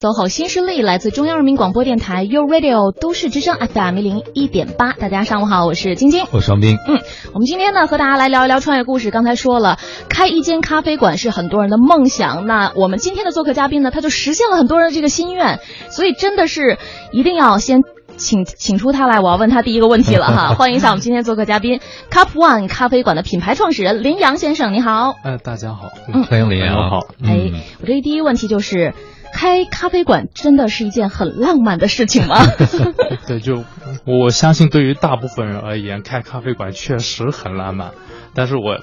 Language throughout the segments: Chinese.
走好新势力来自中央人民广播电台 u Radio 都市之声 FM 一零一点八。大家上午好，我是晶晶，我是王斌。嗯，我们今天呢和大家来聊一聊创业故事。刚才说了，开一间咖啡馆是很多人的梦想。那我们今天的做客嘉宾呢，他就实现了很多人的这个心愿。所以真的是一定要先请请出他来，我要问他第一个问题了哈。欢迎一下我们今天做客嘉宾，Cup One 咖啡馆的品牌创始人林阳先生，你好。哎，大家好，嗯欢迎林阳，好。哎，我这第一个问题就是。开咖啡馆真的是一件很浪漫的事情吗？对，就我相信，对于大部分人而言，开咖啡馆确实很浪漫。但是我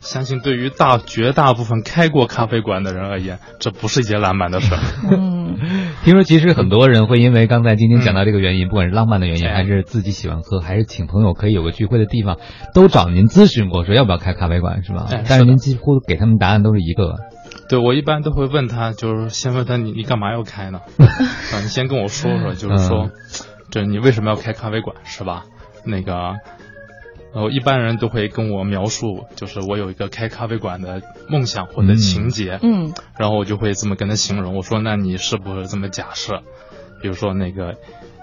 相信，对于大绝大部分开过咖啡馆的人而言，这不是一件浪漫的事儿。嗯，听说其实很多人会因为刚才晶晶讲到这个原因，不管是浪漫的原因，哎还是自己喜欢喝，还是请朋友可以有个聚会的地方，都找您咨询过，说要不要开咖啡馆，是吧？哎但是您几乎给他们答案都是一个，对我一般都会问他，就是先问他你你干嘛要开呢？啊，你先跟我说说，就是说，这你为什么要开咖啡馆，是吧？那个。然后一般人都会跟我描述，就是我有一个开咖啡馆的梦想或者情节，嗯然后我就会这么跟他形容，我说那你是不是这么假设？比如说那个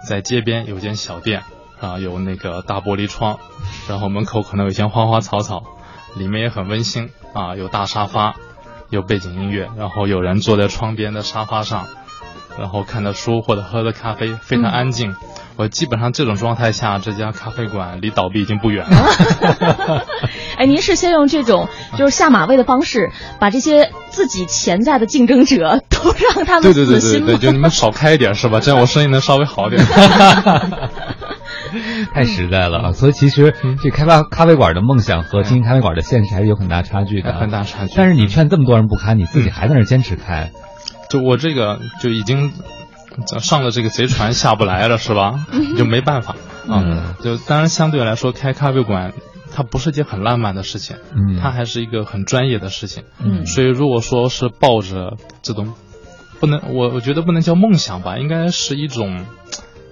在街边有间小店啊，有那个大玻璃窗，然后门口可能有一些花花草草，里面也很温馨啊，有大沙发，有背景音乐，然后有人坐在窗边的沙发上，然后看着书或者喝着咖啡，非常安静。我基本上这种状态下，这家咖啡馆离倒闭已经不远了。哎，您是先用这种就是下马威的方式，把这些自己潜在的竞争者都让他们对对对对对，就你们少开一点是吧？这样我生意能稍微好点。太实在了啊！所以其实这开发咖啡馆的梦想和经营咖啡馆的现实还是有很大差距的，很大差距。但是你劝这么多人不开，你自己还在那坚持开，就我这个就已经上了这个贼船下不来了，是吧？就没办法啊。嗯就当然相对来说，开咖啡馆它不是一件很浪漫的事情，嗯，它还是一个很专业的事情。嗯所以如果说是抱着这种，不能我我觉得不能叫梦想吧，应该是一种。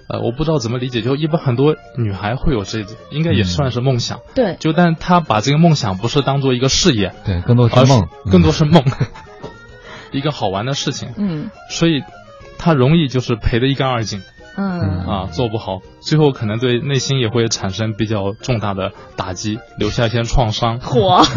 呃，我不知道怎么理解，就一般很多女孩会有这种，应该也算是梦想。对，就但她把这个梦想不是当做一个事业，对，更多而是是梦，更多是梦，一个好玩的事情。嗯所以她容易就是赔得一干二净嗯啊，做不好，最后可能对内心也会产生比较重大的打击，留下一些创伤。火。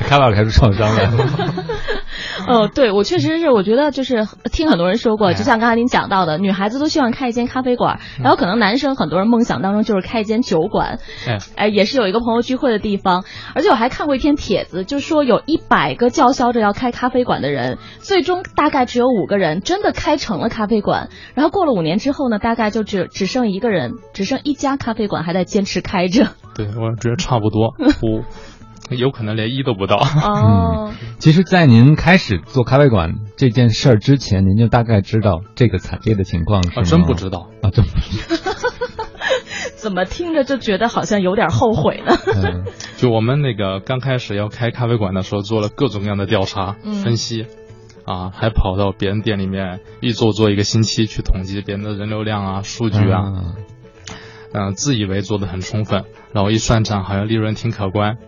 开发开出创伤来。哦，对，我确实是，我觉得就是听很多人说过，哎就像刚才您讲到的，女孩子都希望开一间咖啡馆，嗯然后可能男生很多人梦想当中就是开一间酒馆，哎，哎，也是有一个朋友聚会的地方。而且我还看过一篇帖子，就说有一百个叫嚣着要开咖啡馆的人，最终大概只有五个人真的开成了咖啡馆。然后过了五年之后呢，大概就只只剩一个人，只剩一家咖啡馆还在坚持开着。对我觉得差不多，我有可能连一都不到。哦，其实，在您开始做咖啡馆这件事儿之前，您就大概知道这个惨烈的情况是吗？啊，真不知道。啊，真不知道。怎么听着就觉得好像有点后悔呢？嗯 就我们那个刚开始要开咖啡馆的时候，做了各种各样的调查、嗯分析，啊，还跑到别人店里面一做做一个星期，去统计别人的人流量啊、数据啊，嗯嗯、自以为做的很充分，然后一算账好像利润挺可观，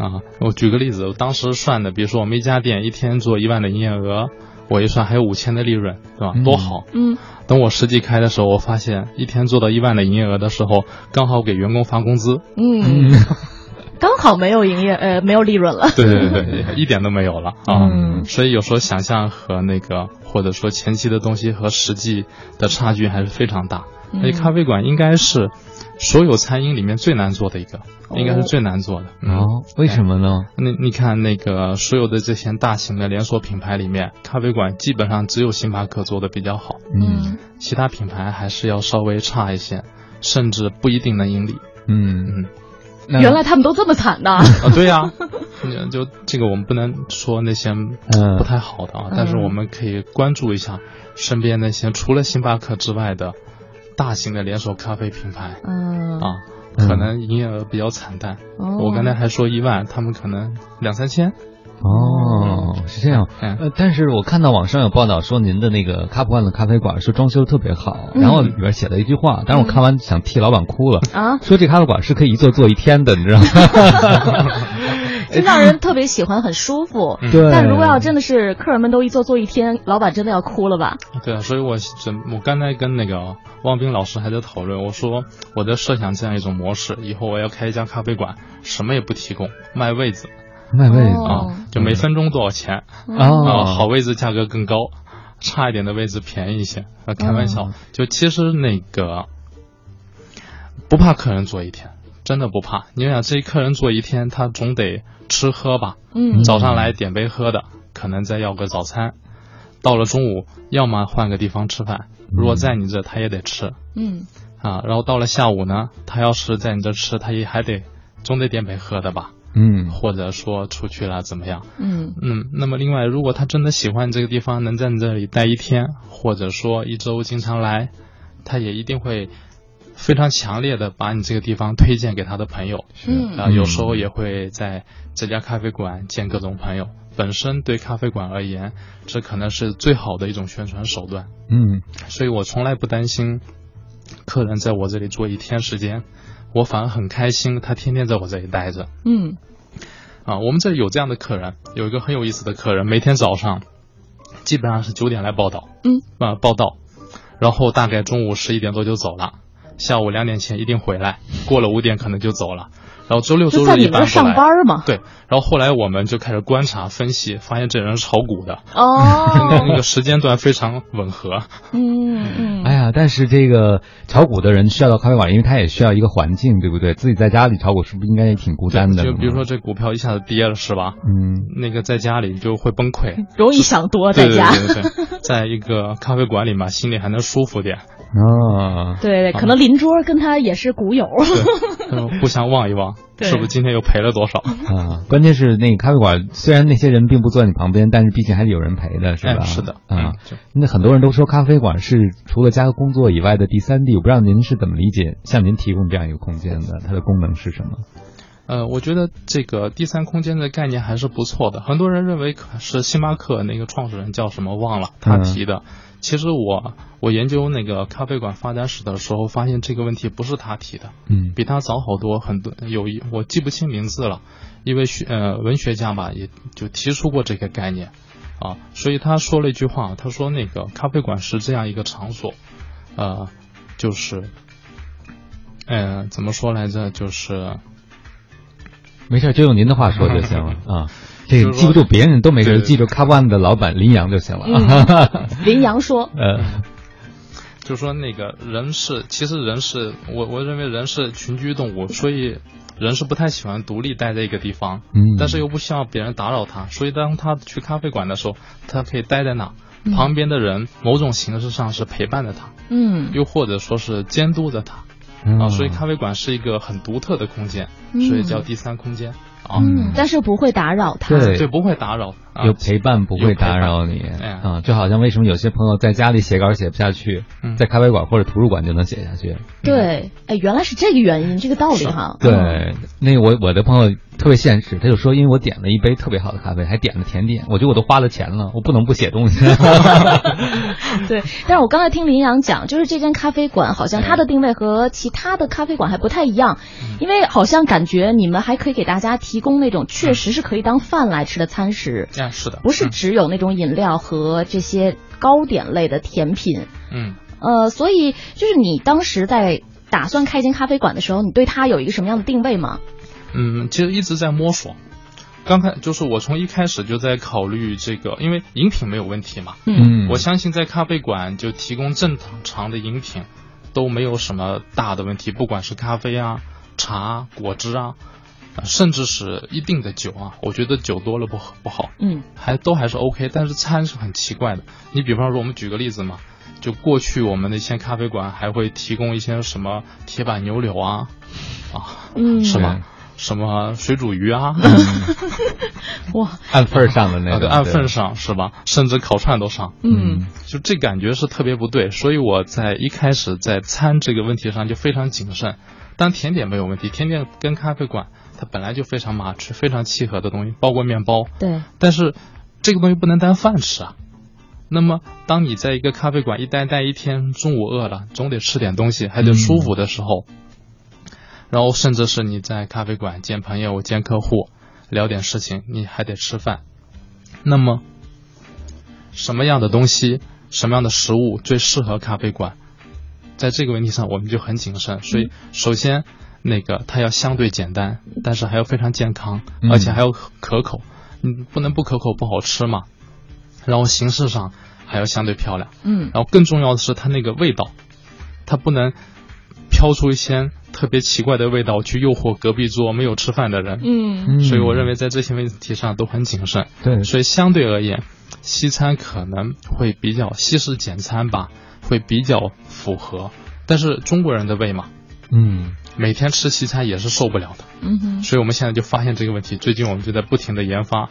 啊，我举个例子，我当时算的，比如说我们一家店一天做一万的营业额，我一算还有五千的利润，对吧？嗯多好！嗯等我实际开的时候，我发现一天做到一万的营业额的时候，刚好给员工发工资，嗯，嗯刚好没有营业呃没有利润了。对对对对，一点都没有了啊！嗯所以有时候想象和那个或者说前期的东西和实际的差距还是非常大。嗯而且咖啡馆应该是所有餐饮里面最难做的一个，应该是最难做的。嗯哦，为什么呢？那你看那个所有的这些大型的连锁品牌里面，咖啡馆基本上只有星巴克做的比较好，嗯其他品牌还是要稍微差一些，甚至不一定能盈利。嗯，嗯原来他们都这么惨的。啊，对呀、嗯 就这个我们不能说那些嗯不太好的啊，但是我们可以关注一下身边那些除了星巴克之外的大型的连锁咖啡品牌嗯啊，嗯可能营业额比较惨淡。哦我刚才还说一万，他们可能两三千。哦，是这样。嗯呃，但是我看到网上有报道说您的那个卡普万的咖啡馆说装修特别好，嗯然后里边写了一句话，但是我看完想替老板哭了，啊，说这咖啡馆是可以一坐坐一天的，你知道吗？就让人特别喜欢，很舒服。对。但如果要真的是客人们都一坐坐一天，老板真的要哭了吧？对啊，所以我真我刚才跟那个汪斌老师还在讨论，我说我在设想这样一种模式，以后我要开一家咖啡馆，什么也不提供，卖位子。卖位子啊，就每分钟多少钱啊？好位置价格更高，差一点的位置便宜一些。啊，开玩笑，就其实那个不怕客人坐一天，真的不怕。你想，这一客人坐一天，他总得吃喝吧？嗯，早上来点杯喝的，可能再要个早餐。到了中午，要么换个地方吃饭，如果在你这，他也得吃。嗯，啊，然后到了下午呢，他要是在你这吃，他也还得总得点杯喝的吧？嗯，或者说出去了怎么样？嗯嗯，那么另外，如果他真的喜欢这个地方，能在你这里待一天，或者说一周经常来，他也一定会非常强烈的把你这个地方推荐给他的朋友。嗯啊，有时候也会在这家咖啡馆见各种朋友。本身对咖啡馆而言，这可能是最好的一种宣传手段。嗯，所以我从来不担心客人在我这里坐一天时间。我反而很开心，他天天在我这里待着。嗯，啊，我们这里有这样的客人，有一个很有意思的客人，每天早上基本上是九点来报道，嗯，啊报道，然后大概中午十一点多就走了，下午两点前一定回来，过了五点可能就走了。然后周六周日一般上班嘛？对。然后后来我们就开始观察分析，发现这人是炒股的。哦。那个时间段非常吻合。嗯嗯。哎呀，但是这个炒股的人需要到咖啡馆，因为他也需要一个环境，对不对？自己在家里炒股是不是应该也挺孤单的？就比如说这股票一下子跌了，是吧？嗯。那个在家里就会崩溃。容易想多，在家。对对对。在一个咖啡馆里嘛，心里还能舒服点。啊。对对，可能邻桌跟他也是股友。互相望一望。是不是今天又赔了多少 啊？关键是那个咖啡馆，虽然那些人并不坐在你旁边，但是毕竟还是有人陪的，是吧？是的啊。那很多人都说咖啡馆是除了加工作以外的第三地，我不知道您是怎么理解向您提供这样一个空间的？它的功能是什么？呃，我觉得这个第三空间的概念还是不错的。很多人认为是星巴克那个创始人叫什么忘了他提的。其实我我研究那个咖啡馆发展史的时候，发现这个问题不是他提的，嗯，比他早好多很多。有一我记不清名字了，一位学呃文学家吧，也就提出过这个概念，啊，所以他说了一句话，他说那个咖啡馆是这样一个场所，呃，就是，嗯，怎么说来着？就是，没事，就用您的话说就行了 啊。这个记不住别人都没事，记住咖啡馆的老板林阳就行了。林阳说：“ 呃，就说那个人是，其实人是我我认为人是群居动物，所以人是不太喜欢独立待在一个地方。嗯，但是又不希望别人打扰他，所以当他去咖啡馆的时候，他可以待在那，旁边的人某种形式上是陪伴着他，嗯，又或者说是监督着他啊。所以咖啡馆是一个很独特的空间，所以叫第三空间。”嗯，但是不会打扰他，对，对，不会打扰，有陪伴不会打扰你，啊，就好像为什么有些朋友在家里写稿写不下去，在咖啡馆或者图书馆就能写下去，对，哎，原来是这个原因，这个道理哈，对，那我我的朋友。特别现实，他就说，因为我点了一杯特别好的咖啡，还点了甜点，我觉得我都花了钱了，我不能不写东西。对，但是我刚才听林阳讲，就是这间咖啡馆好像它的定位和其他的咖啡馆还不太一样，因为好像感觉你们还可以给大家提供那种确实是可以当饭来吃的餐食。啊，是的，不是只有那种饮料和这些糕点类的甜品。嗯，呃，所以就是你当时在打算开一间咖啡馆的时候，你对它有一个什么样的定位吗？嗯，其实一直在摸索。刚开就是我从一开始就在考虑这个，因为饮品没有问题嘛。嗯，我相信在咖啡馆就提供正常的饮品都没有什么大的问题，不管是咖啡啊、茶、果汁啊，甚至是一定的酒啊，我觉得酒多了不不好。嗯，还都还是 OK，但是餐是很奇怪的。你比方说，我们举个例子嘛，就过去我们的一些咖啡馆还会提供一些什么铁板牛柳啊，啊，嗯，是吧？什么水煮鱼啊？哇，按份上的那个，按份上是吧？甚至烤串都上。嗯，就这感觉是特别不对，所以我在一开始在餐这个问题上就非常谨慎。但甜点没有问题，甜点跟咖啡馆它本来就非常 match，非常契合的东西，包括面包。对。但是这个东西不能当饭吃啊。那么当你在一个咖啡馆一待待一天，中午饿了，总得吃点东西，还得舒服的时候。然后，甚至是你在咖啡馆见朋友、见客户，聊点事情，你还得吃饭。那么，什么样的东西，什么样的食物最适合咖啡馆？在这个问题上，我们就很谨慎。所以，首先，那个它要相对简单，但是还要非常健康，而且还要可口。嗯，不能不可口不好吃嘛。然后形式上还要相对漂亮。嗯。然后更重要的是它那个味道，它不能飘出一些特别奇怪的味道去诱惑隔壁桌没有吃饭的人。嗯。所以我认为在这些问题上都很谨慎。对。所以相对而言，西餐可能会比较西式简餐吧，会比较符合。但是中国人的胃嘛，嗯，每天吃西餐也是受不了的。嗯哼。所以我们现在就发现这个问题，最近我们就在不停的研发。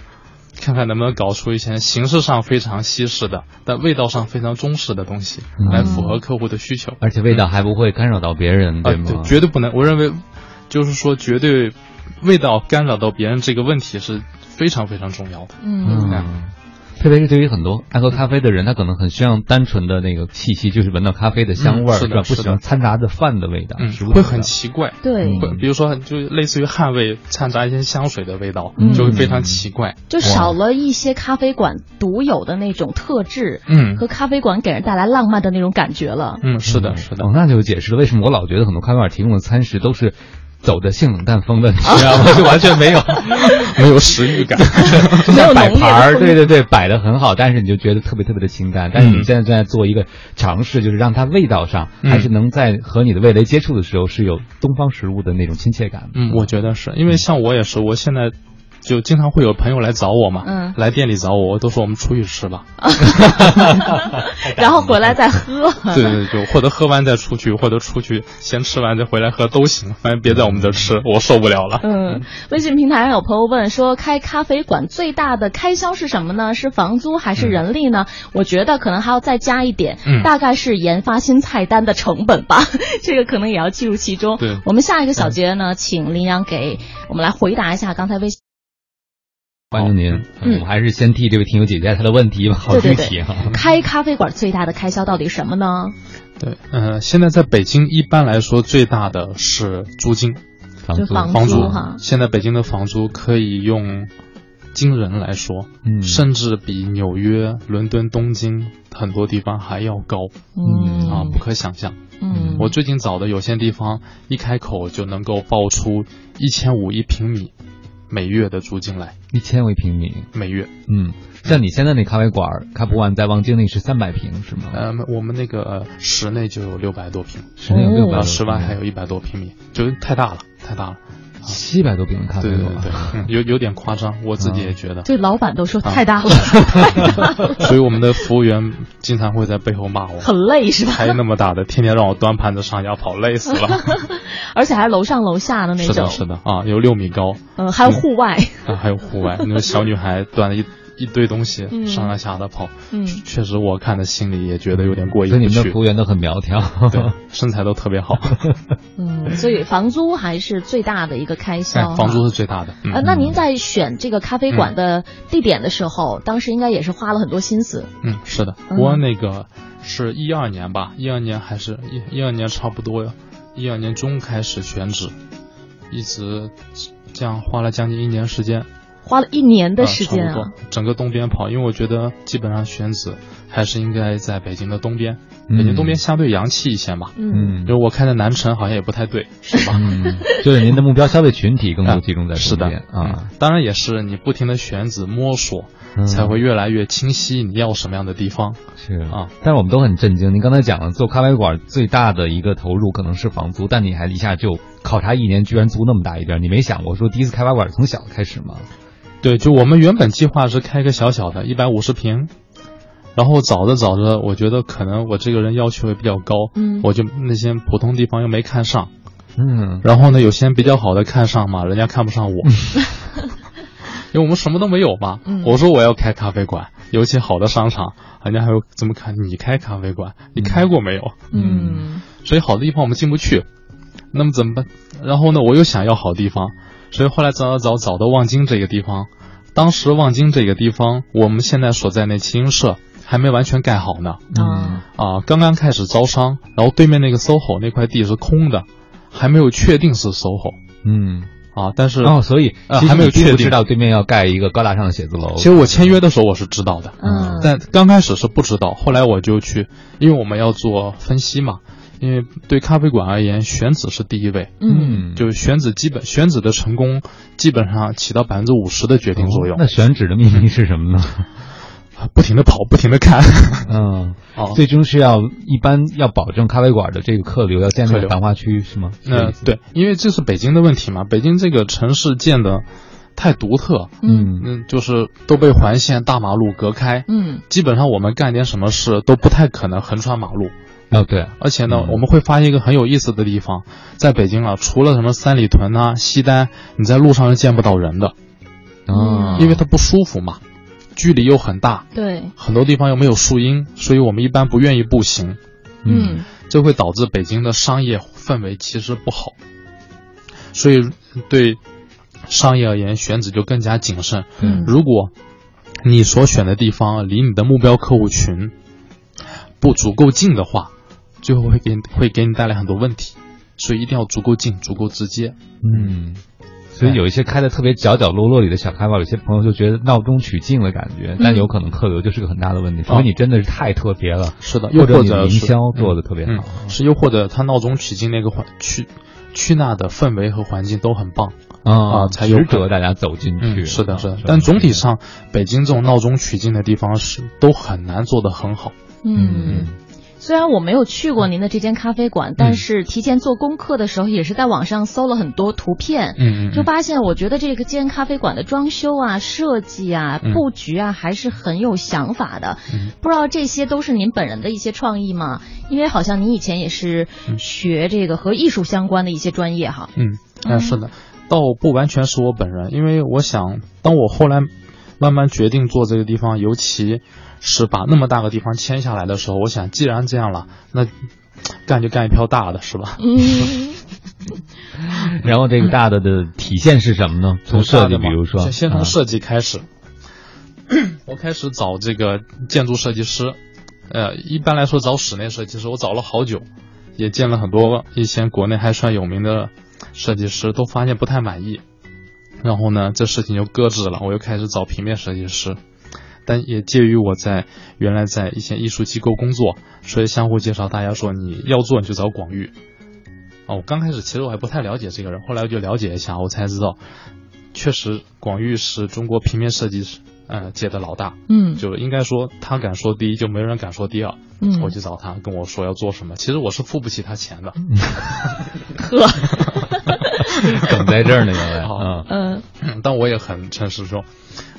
看看能不能搞出一些形式上非常西式的，但味道上非常中式的东西，来符合客户的需求，而且味道还不会干扰到别人，对吗？对，绝对不能。我认为，就是说，绝对味道干扰到别人这个问题是非常非常重要的。嗯。特别是对于很多爱喝咖啡的人，他可能很需要单纯的那个气息，就是闻到咖啡的香味儿，是吧？不喜欢掺杂着饭的味道，嗯，会很奇怪。对，比如说，就类似于汗味掺杂一些香水的味道，就会非常奇怪。就少了一些咖啡馆独有的那种特质，嗯，和咖啡馆给人带来浪漫的那种感觉了。嗯，是的，是的。哦，那就解释了为什么我老觉得很多咖啡馆提供的餐食都是。走的性冷淡风的，你知道吗？就完全没有 没有食欲感，就像摆盘儿，对对对，摆的很好，但是你就觉得特别特别的清淡。但是你现在正在做一个尝试，就是让它味道上还是能在和你的味蕾接触的时候是有东方食物的那种亲切感。嗯，我觉得是因为像我也是，我现在。就经常会有朋友来找我嘛，嗯，来店里找我，我都说我们出去吃吧，然后回来再喝。对 对对，或者喝完再出去，或者出去先吃完再回来喝都行，反正别在我们这吃，我受不了了。嗯，微信平台上有朋友问说，开咖啡馆最大的开销是什么呢？是房租还是人力呢？我觉得可能还要再加一点，大概是研发新菜单的成本吧，这个可能也要计入其中。对，我们下一个小节呢，请林阳给我们来回答一下刚才微信。欢迎您，嗯，我还是先替这位听友解决他的问题吧，好具体啊。开咖啡馆最大的开销到底什么呢？对，嗯，现在在北京一般来说最大的是租金，房租，房租哈。现在北京的房租可以用惊人来说，嗯，甚至比纽约、伦敦、东京很多地方还要高，嗯。啊，不可想象。嗯，我最近找的有些地方一开口就能够报出一千五一平米。每月的租金来。一千为平米。每月，嗯，像你现在那咖啡馆开不完在望京那是三百平是吗？呃，我们那个室内就有六百多平，室内有六百，室外还有一百多平米，就太大了，太大了。七百多平的咖啡馆，对对对，有有点夸张，我自己也觉得。这老板都说太大了，所以我们的服务员经常会在背后骂我，很累是吧？开那么大的，天天让我端盘子上下跑，累死了。而且还楼上楼下的那种。是的，是的啊，有六米高。嗯，还有户外。啊，还有户外，那个小女孩端了一。一堆东西上上下的跑，嗯，确实我看的心里也觉得有点过意不去。你们的服务员都很苗条，对，身材都特别好。嗯，所以房租还是最大的一个开销。房租是最大的。呃，那您在选这个咖啡馆的地点的时候，当时应该也是花了很多心思。嗯，是的，我那个是一二年吧，一二年还是一一二年差不多，一二年中开始选址，一直这样花了将近一年时间。花了一年的时间啊，整个东边跑，因为我觉得基本上选址还是应该在北京的东边，北京东边相对洋气一些嘛。嗯，因为我看的南城好像也不太对，是吧？嗯，就是您的目标消费群体更多集中在东边啊。当然也是你不停的选址摸索，才会越来越清晰你要什么样的地方。是啊，但是我们都很震惊，您刚才讲了做咖啡馆最大的一个投入可能是房租，但你还一下就考察一年，居然租那么大一边，你没想过说第一次开咖啡馆从小开始吗？对，就我们原本计划是开个小小的，一百五十平，然后找着找着，我觉得可能我这个人要求也比较高，嗯，我就那些普通地方又没看上，嗯，然后呢，有些比较好的看上嘛，人家看不上我，因为我们什么都没有嘛，我说我要开咖啡馆，尤其好的商场，人家还会怎么看？你开咖啡馆，你开过没有？嗯，所以好的地方我们进不去，那么怎么办？然后呢，我又想要好地方。所以后来找找找到望京这个地方，当时望京这个地方，我们现在所在那清音社还没完全盖好呢。啊啊，刚刚开始招商，然后对面那个 SOHO 那块地是空的，还没有确定是 SOHO。嗯，啊，但是哦，所以呃还没有确定知道对面要盖一个高大上的写字楼。其实我签约的时候我是知道的，嗯但刚开始是不知道，后来我就去，因为我们要做分析嘛，因为对咖啡馆而言，选址是第一位，嗯。就是选址基本选址的成功基本上起到百分之五十的决定作用。那选址的秘密是什么呢？不停的跑，不停的看，嗯，哦，最终是要一般要保证咖啡馆的这个客流要建立在繁华区是吗？那对，因为这是北京的问题嘛，北京这个城市建的太独特，嗯。嗯，就是都被环线大马路隔开，嗯。基本上我们干点什么事都不太可能横穿马路。哦对，而且呢，嗯。我们会发现一个很有意思的地方，在北京啊，除了什么三里屯啊、西单，你在路上是见不到人的，啊，因为它不舒服嘛，距离又很大，对。很多地方又没有树荫，所以我们一般不愿意步行，嗯。这会导致北京的商业氛围其实不好，所以对商业而言，选址就更加谨慎。嗯。如果你所选的地方离你的目标客户群不足够近的话，最后会给你会给你带来很多问题，所以一定要足够近、足够直接。嗯。所以有一些开的特别角角落落里的小咖啡，有些朋友就觉得闹中取静的感觉，但有可能客流就是个很大的问题，除非你真的是太特别了，是的，又或者营销做的特别嗯好。是又或者他闹中取静那个环去。去那的氛围和环境都很棒。啊啊才有值可得大家走进去。嗯，是的，是的。但总体上，北京这种闹中取静的地方是都很难做得很好。嗯。虽然我没有去过您的这间咖啡馆，但是提前做功课的时候，也是在网上搜了很多图片，嗯嗯就发现我觉得这个间咖啡馆的装修啊、设计啊、嗯。布局啊，还是很有想法的。嗯。不知道这些都是您本人的一些创意吗？因为好像您以前也是学这个和艺术相关的一些专业哈。嗯，哎，是的，倒不完全是我本人，因为我想，当我后来慢慢决定做这个地方，尤其是把那么大个地方签下来的时候，我想，既然这样了，那干就干一票大的，是吧？嗯 然后这个大的的体现是什么呢？从设计，比如说，先先从啊设计开始，我开始找这个建筑设计师，呃，一般来说找室内设计师，我找了好久，也见了很多以前国内还算有名的设计师，都发现不太满意。然后呢，这事情就搁置了，我又开始找平面设计师，但也介于我在原来在一些艺术机构工作，所以相互介绍，大家说你要做你就找广域。啊，我刚开始其实我还不太了解这个人，后来我就了解一下，我才知道，确实广域是中国平面设计师呃界的老大，嗯。就应该说他敢说第一，就没人敢说第二。嗯，我去找他，跟我说要做什么，其实我是付不起他钱的。呵，梗在这儿呢，原来。好。啊，嗯。但我也很诚实说，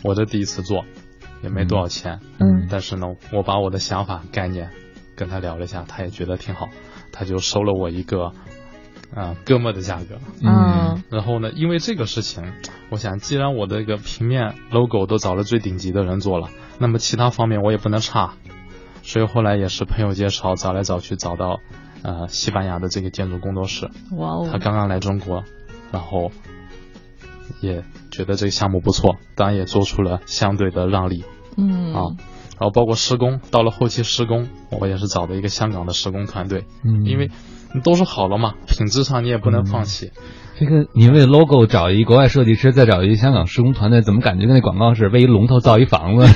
我这第一次做，也没多少钱。嗯但是呢，我把我的想法概念跟他聊了一下，他也觉得挺好，他就收了我一个啊、哥们儿的价格。嗯然后呢，因为这个事情，我想既然我的一个平面 logo 都找了最顶级的人做了，那么其他方面我也不能差，所以后来也是朋友介绍，找来找去找到呃西班牙的这个建筑工作室，哇哦，他刚刚来中国，然后也觉得这个项目不错，当然也做出了相对的让利。嗯。啊。然后包括施工，到了后期施工，我也是找的一个香港的施工团队，嗯。因为都是好了嘛，品质上你也不能放弃。这个你为 logo 找一国外设计师，再找一香港施工团队，怎么感觉跟那广告似的，为一龙头造一房子？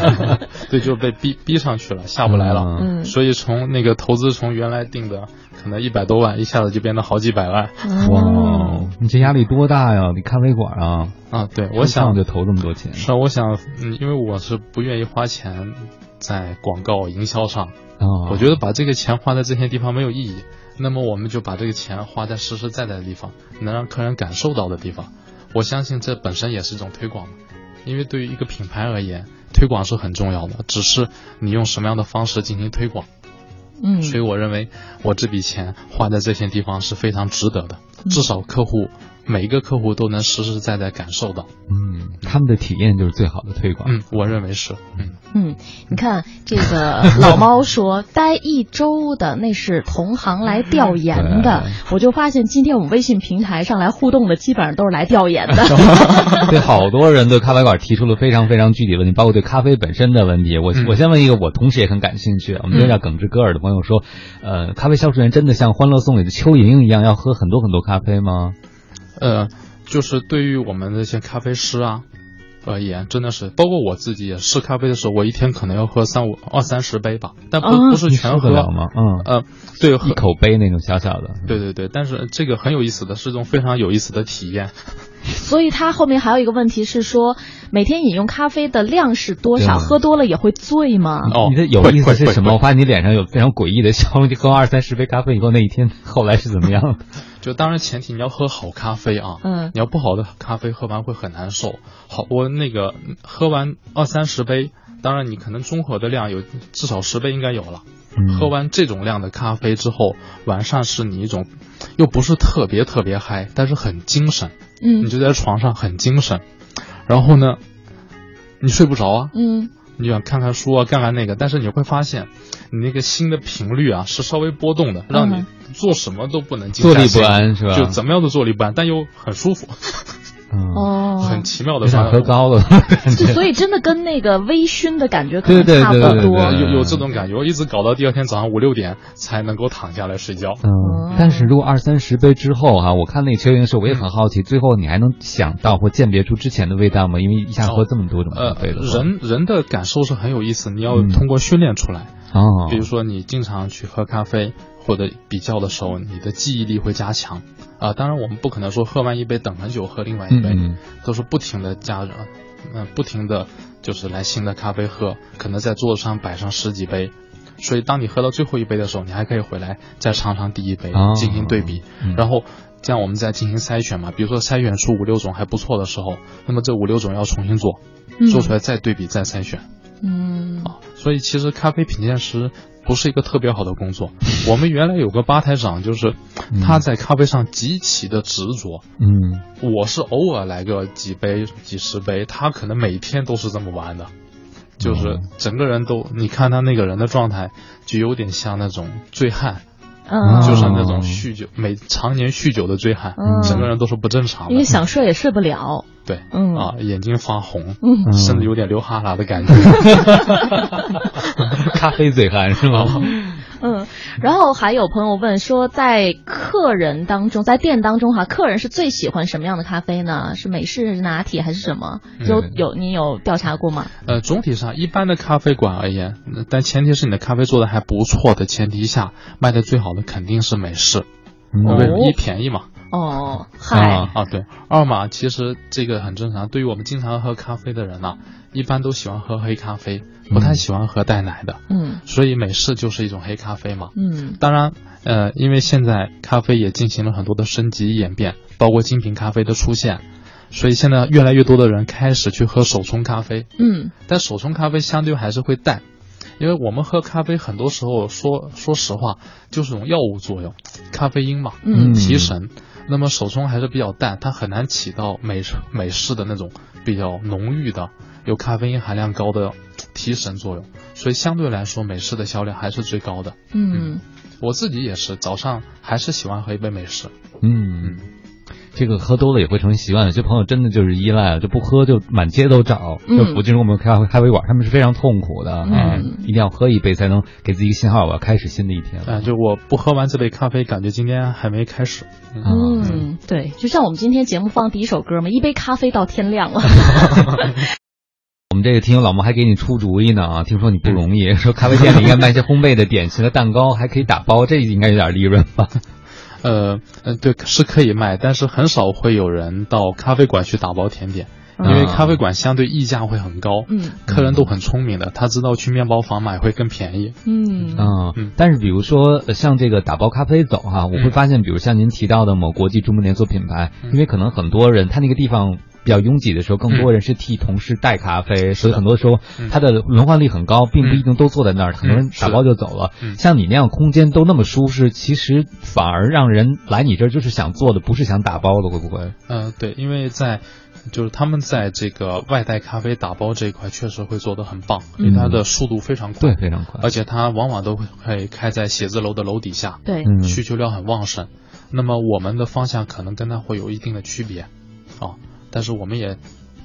对，就被逼逼上去了，下不来了。嗯所以从那个投资从原来定的可能一百多万，一下子就变得好几百万哇哦，你这压力多大呀？你咖啡馆啊，啊！对，我想就投这么多钱，是啊，我想，嗯，因为我是不愿意花钱在广告营销上，啊，我觉得把这个钱花在这些地方没有意义。那么我们就把这个钱花在实实在在的地方，能让客人感受到的地方。我相信这本身也是一种推广，因为对于一个品牌而言，推广是很重要的，只是你用什么样的方式进行推广。嗯，所以我认为我这笔钱花在这些地方是非常值得的，至少客户每一个客户都能实实在在感受到。嗯，他们的体验就是最好的推广。嗯，我认为是。嗯，嗯，你看这个老猫说待一周的那是同行来调研的，我就发现今天我们微信平台上来互动的基本上都是来调研的。对，好多人对咖啡馆提出了非常非常具体的问题，包括对咖啡本身的问题。我、嗯我先问一个，我同时也很感兴趣。我们这叫耿直戈尔的朋友说，呃，咖啡销售员真的像《欢乐颂》里的邱莹莹一样，要喝很多很多咖啡吗？呃，就是对于我们那些咖啡师啊而言，真的是，包括我自己也试咖啡的时候，我一天可能要喝三五二三十杯吧，但不、啊不是全喝了吗？嗯，呃，对，一喝口杯那种小小的，对对对，但是这个很有意思的，是一种非常有意思的体验。所以他后面还有一个问题是说，每天饮用咖啡的量是多少？喝多了也会醉吗？哦你的有意思是什么？我发现你脸上有非常诡异的笑容。你喝二三十杯咖啡以后，那一天后来是怎么样的？就当然前提你要喝好咖啡啊，嗯你要不好的咖啡喝完会很难受。好，我那个嗯喝完二三十杯，当然你可能综合的量有至少十杯应该有了。嗯。喝完这种量的咖啡之后，晚上是你一种又不是特别特别嗨，但是很精神，嗯。你就在床上很精神，然后呢，你睡不着啊，嗯。你就想看看书啊，干干那个，但是你会发现，你那个心的频率啊是稍微波动的，让你做什么都不能静坐立不安是吧？就怎么样都坐立不安，但又很舒服，嗯，哦，很奇妙的有点喝高了，所以真的跟那个微醺的感觉可能差不对对多。对有有这种感觉，我一直搞到第二天早上五六点才能够躺下来睡觉。嗯，但是如果二三十杯之后哈、我看那个球员的时候，我也很好奇，最后你还能想到或鉴别出之前的味道吗？因为一下喝这么多种呃咖啡人人的感受是很有意思，你要嗯通过训练出来。哦，比如说你经常去喝咖啡或者比较的时候，你的记忆力会加强。啊、当然我们不可能说喝完一杯等很久喝另外一杯，嗯嗯都是不停的加热，嗯、不停的就是来新的咖啡喝，可能在桌子上摆上十几杯。所以，当你喝到最后一杯的时候，你还可以回来再尝尝第一杯，哦进行对比，嗯然后这样我们再进行筛选嘛。比如说筛选出五六种还不错的时候，那么这五六种要重新做，嗯做出来再对比再筛选。嗯啊，所以其实咖啡品鉴师不是一个特别好的工作。我们原来有个吧台长，就是他在咖啡上极其的执着。嗯。我是偶尔来个几杯、几十杯，他可能每天都是这么玩的，就是嗯整个人都，你看他那个人的状态，就有点像那种醉汉，嗯，就是那种酗酒、每常年酗酒的醉汉，嗯整个人都是不正常的。因为想睡也睡不了。对，嗯啊，眼睛发红，嗯甚至有点流哈喇的感觉。咖啡嘴汉是吗？嗯，然后还有朋友问说，在客人当中，在店当中哈，客人是最喜欢什么样的咖啡呢？是美式拿铁还是什么？有嗯有你有调查过吗？呃，总体上一般的咖啡馆而言，呃但前提是你的咖啡做的还不错的前提下，卖的最好的肯定是美式，嗯哦为？一便宜嘛。哦，嗨，啊啊，对，二嘛其实这个很正常。对于我们经常喝咖啡的人呢、一般都喜欢喝黑咖啡，不太喜欢喝带奶的，嗯所以美式就是一种黑咖啡嘛。嗯当然，呃，因为现在咖啡也进行了很多的升级演变，包括精品咖啡的出现，所以现在越来越多的人开始去喝手冲咖啡。嗯但手冲咖啡相对还是会淡，因为我们喝咖啡很多时候说说实话就是种药物作用，咖啡因嘛，嗯提神。那么手冲还是比较淡，它很难起到美美式的那种比较浓郁的、有咖啡因含量高的提神作用，所以相对来说美式的销量还是最高的。嗯我自己也是早上还是喜欢喝一杯美式。嗯，这个喝多了也会成习惯有些朋友真的就是依赖了，就不喝就满街都找。嗯就附近我们咖啡咖啡馆，他们是非常痛苦的啊、嗯一定要喝一杯才能给自己一个信号，我要开始新的一天了。啊、就我不喝完这杯咖啡，感觉今天还没开始。嗯啊嗯，对，就像我们今天节目放第一首歌嘛，一杯咖啡到天亮了。我们这个听友老莫还给你出主意呢啊！听说你不容易，说咖啡店里应该卖些烘焙的点心和蛋糕，还可以打包，这应该有点利润吧？呃，呃，对，是可以卖，但是很少会有人到咖啡馆去打包甜点，因为啊咖啡馆相对溢价会很高，嗯。客人都很聪明的，他知道去面包房买会更便宜。嗯。啊、嗯。但是比如说呃像这个打包咖啡走哈、我会发现，比如像您提到的某国际著名连锁品牌，嗯。因为可能很多人他那个地方。比较拥挤的时候，更多人是替同事带咖啡，所以很多时候嗯。它的轮换率很高，并不一定都坐在那儿，很多人打包就走了。嗯。像你那样空间都那么舒适，其实反而让人来你这儿就是想做的，不是想打包的，会不会？嗯、对，因为在就是他们在这个外带咖啡打包这一块确实会做得很棒，因为它的速度非常快，对，非常快。而且它往往都会会开在写字楼的楼底下，对，嗯，需求量很旺盛。那么我们的方向可能跟它会有一定的区别，啊，但是我们也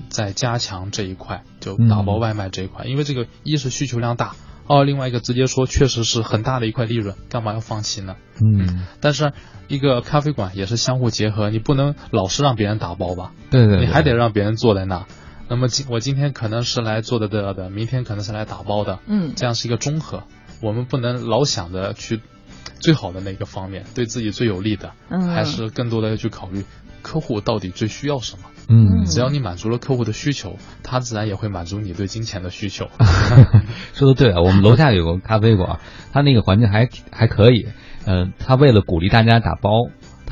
在加强这一块，就打包外卖这一块，因为这个一是需求量大，哦，另外一个直接说确实是很大的一块利润，干嘛要放弃呢？嗯，但是一个咖啡馆也是相互结合，你不能老是让别人打包吧？对对，你还得让别人坐在那。那么今我今天可能是来做的的的，明天可能是来打包的，嗯，这样是一个综合。我们不能老想着去最好的那个方面，对自己最有利的，嗯还是更多的要去考虑客户到底最需要什么。嗯，只要你满足了客户的需求，他自然也会满足你对金钱的需求。说的对啊，我们楼下有个咖啡馆，他那个环境还还可以。嗯、他为了鼓励大家打包，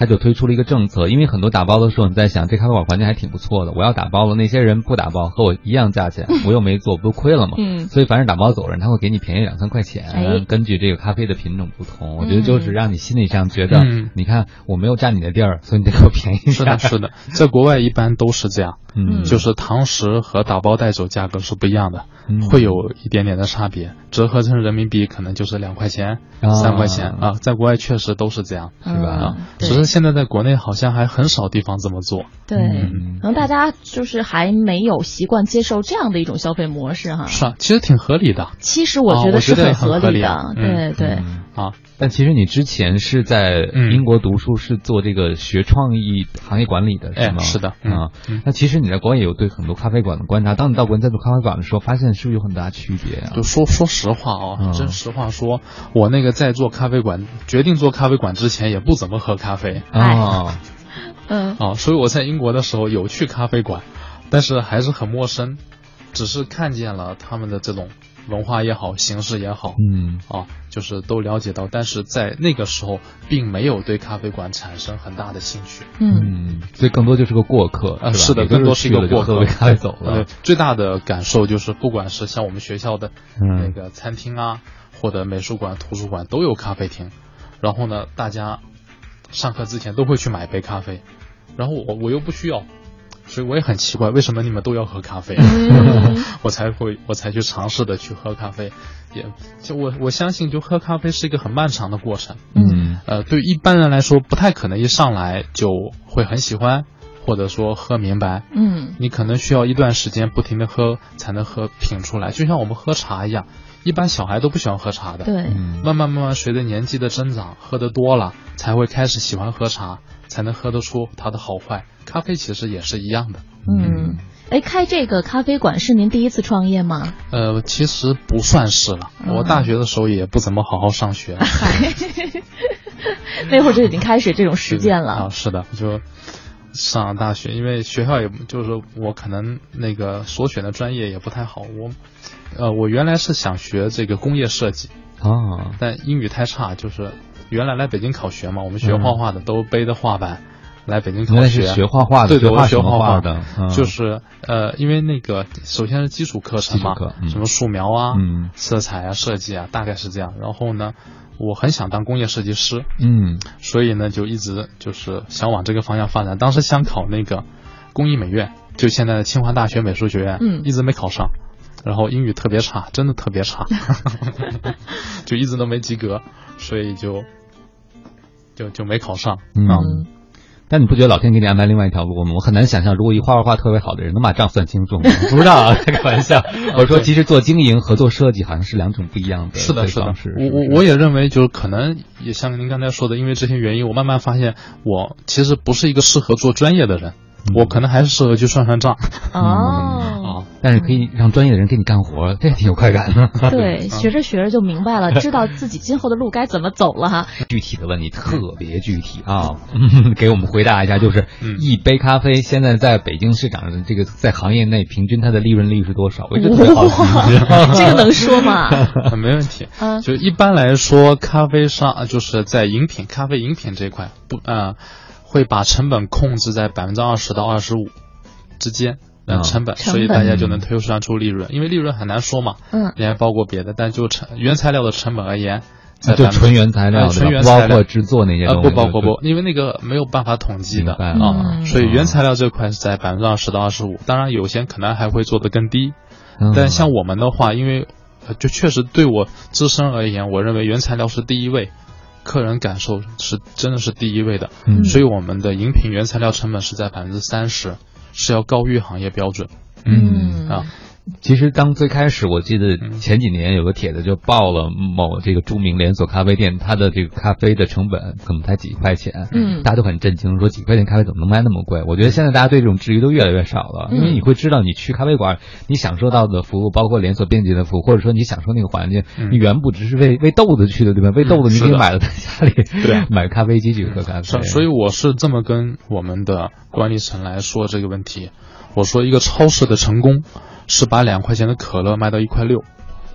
他就推出了一个政策。因为很多打包的时候，你在想这咖啡馆环境还挺不错的，我要打包了，那些人不打包和我一样价钱，我又没做，不亏了吗？嗯所以凡是打包走人，他会给你便宜两三块钱，哎根据这个咖啡的品种不同，我觉得就是让你心理上觉得，嗯你看我没有占你的地儿，所以你得给我便宜点。是的，是的，在国外一般都是这样，嗯，就是堂食和打包带走价格是不一样的，嗯。会有一点点的差别，折合成人民币可能就是两块钱、啊。三块钱啊，在国外确实都是这样。是吧？啊只是现在在国内好像还很少地方这么做。对，嗯。可能大家就是还没有习惯接受这样的一种消费模式哈。是啊，其实挺合理的。其实我啊觉得是很合理的。合理啊，对嗯。对。嗯啊。但其实你之前是在嗯。英国读书，是做这个学创意行业管理的，是吗？哎是的。嗯啊。嗯。那其实你在国外也有对很多咖啡馆的观察，当你到国内在做咖啡馆的时候，发现是不是有很大区别啊？就说说实话啊，嗯。真实话说，我那个在做咖啡馆，决定做咖啡馆之前也不怎么喝咖啡。啊，嗯。啊，所以我在英国的时候有去咖啡馆，但是还是很陌生，只是看见了他们的这种文化也好，形式也好，嗯。啊，就是都了解到，但是在那个时候并没有对咖啡馆产生很大的兴趣。嗯。嗯，所以更多就是个过客，啊，是吧？是的，更多是一个过客，了就喝杯咖啡走对了。最大的感受就是，不管是像我们学校的那嗯个餐厅啊，或者美术馆、图书馆都有咖啡厅，然后呢，大家上课之前都会去买一杯咖啡，然后我我又不需要，所以我也很奇怪，为什么你们都要喝咖啡？嗯 我才会我才去尝试的去喝咖啡，也就我我相信，就喝咖啡是一个很漫长的过程。嗯呃，对一般人来说，不太可能一上来就会很喜欢，或者说喝明白。嗯你可能需要一段时间不停的喝，才能喝品出来。就像我们喝茶一样，一般小孩都不喜欢喝茶的。。对，嗯慢慢慢慢，随着年纪的增长，喝得多了，才会开始喜欢喝茶，才能喝得出它的好坏。咖啡其实也是一样的。嗯，哎，开这个咖啡馆是您第一次创业吗？呃，其实不算是了。嗯我大学的时候也不怎么好好上学。那会儿就已经开始这种实践了啊，了。是的，就上大学，因为学校也就是我可能那个所选的专业也不太好，我呃我原来是想学这个工业设计，啊，但英语太差，就是原来来北京考学嘛，我们学画画的都背着画板来北京考学。是学画画的，对对，我学画画的，嗯就是呃，因为那个首先是基础课程嘛什么素描啊、嗯色彩啊、设计啊，大概是这样。然后呢，我很想当工业设计师，嗯所以呢，就一直就是想往这个方向发展。当时想考那个工艺美院，就现在的清华大学美术学院，嗯一直没考上。然后英语特别差，真的特别差，就一直都没及格，所以就就就没考上。嗯嗯但你不觉得老天给你安排另外一条路吗？我很难想象，如果一画画画特别好的人能把账算清楚吗？不知道啊，开个玩笑。我说，其实做经营和做设计好像是两种不一样的是的，是的方式。，我我我也认为，就是可能也像您刚才说的，因为这些原因，我慢慢发现我其实不是一个适合做专业的人，嗯我可能还是适合去算算账哦，啊。但是可以让专业的人给你干活，这也挺有快感的。对，学着学着就明白了，知道自己今后的路该怎么走了哈。具体的问题特别具体啊，给我们回答一下，就是嗯一杯咖啡现在在北京市场上，这个在行业内平均它的利润率是多少？我一直特别好奇。这个能说吗？啊 没问题。嗯就一般来说，咖啡商呃就是在饮品、咖啡饮品这一块，不呃，会把成本控制在百分之二十到二十五之间。呃，嗯成本，所以大家就能推算出利润，因为利润很难说嘛，嗯。你还包括别的，但就成原材料的成本而言，在就纯原材料纯原材料。包括制作那些呃东西。不包括不，因为那个没有办法统计的。啊，嗯所以原材料这块是在百分之二十到二十五，当然有些可能还会做得更低，嗯。但像我们的话，因为呃就确实对我自身而言，我认为原材料是第一位，客人感受是真的是第一位的，嗯。所以我们的饮品原材料成本是在百分之三十，是要高于行业标准。嗯。啊。其实当最开始，我记得前几年有个帖子就报了某这个著名连锁咖啡店，它的这个咖啡的成本可能才几块钱，嗯大家都很震惊，说几块钱咖啡怎么能卖那么贵？我觉得现在大家对这种质疑都越来越少了，因为你会知道你去咖啡馆，你享受到的服务，包括连锁便捷的服务，或者说你享受那个环境，嗯你远不只是为为豆子去的，对吧？为豆子你可以买了在家里，对 买咖啡机去喝咖啡。是，所以我是这么跟我们的管理层来说这个问题。我说，一个超市的成功是把两块钱的可乐卖到一块六，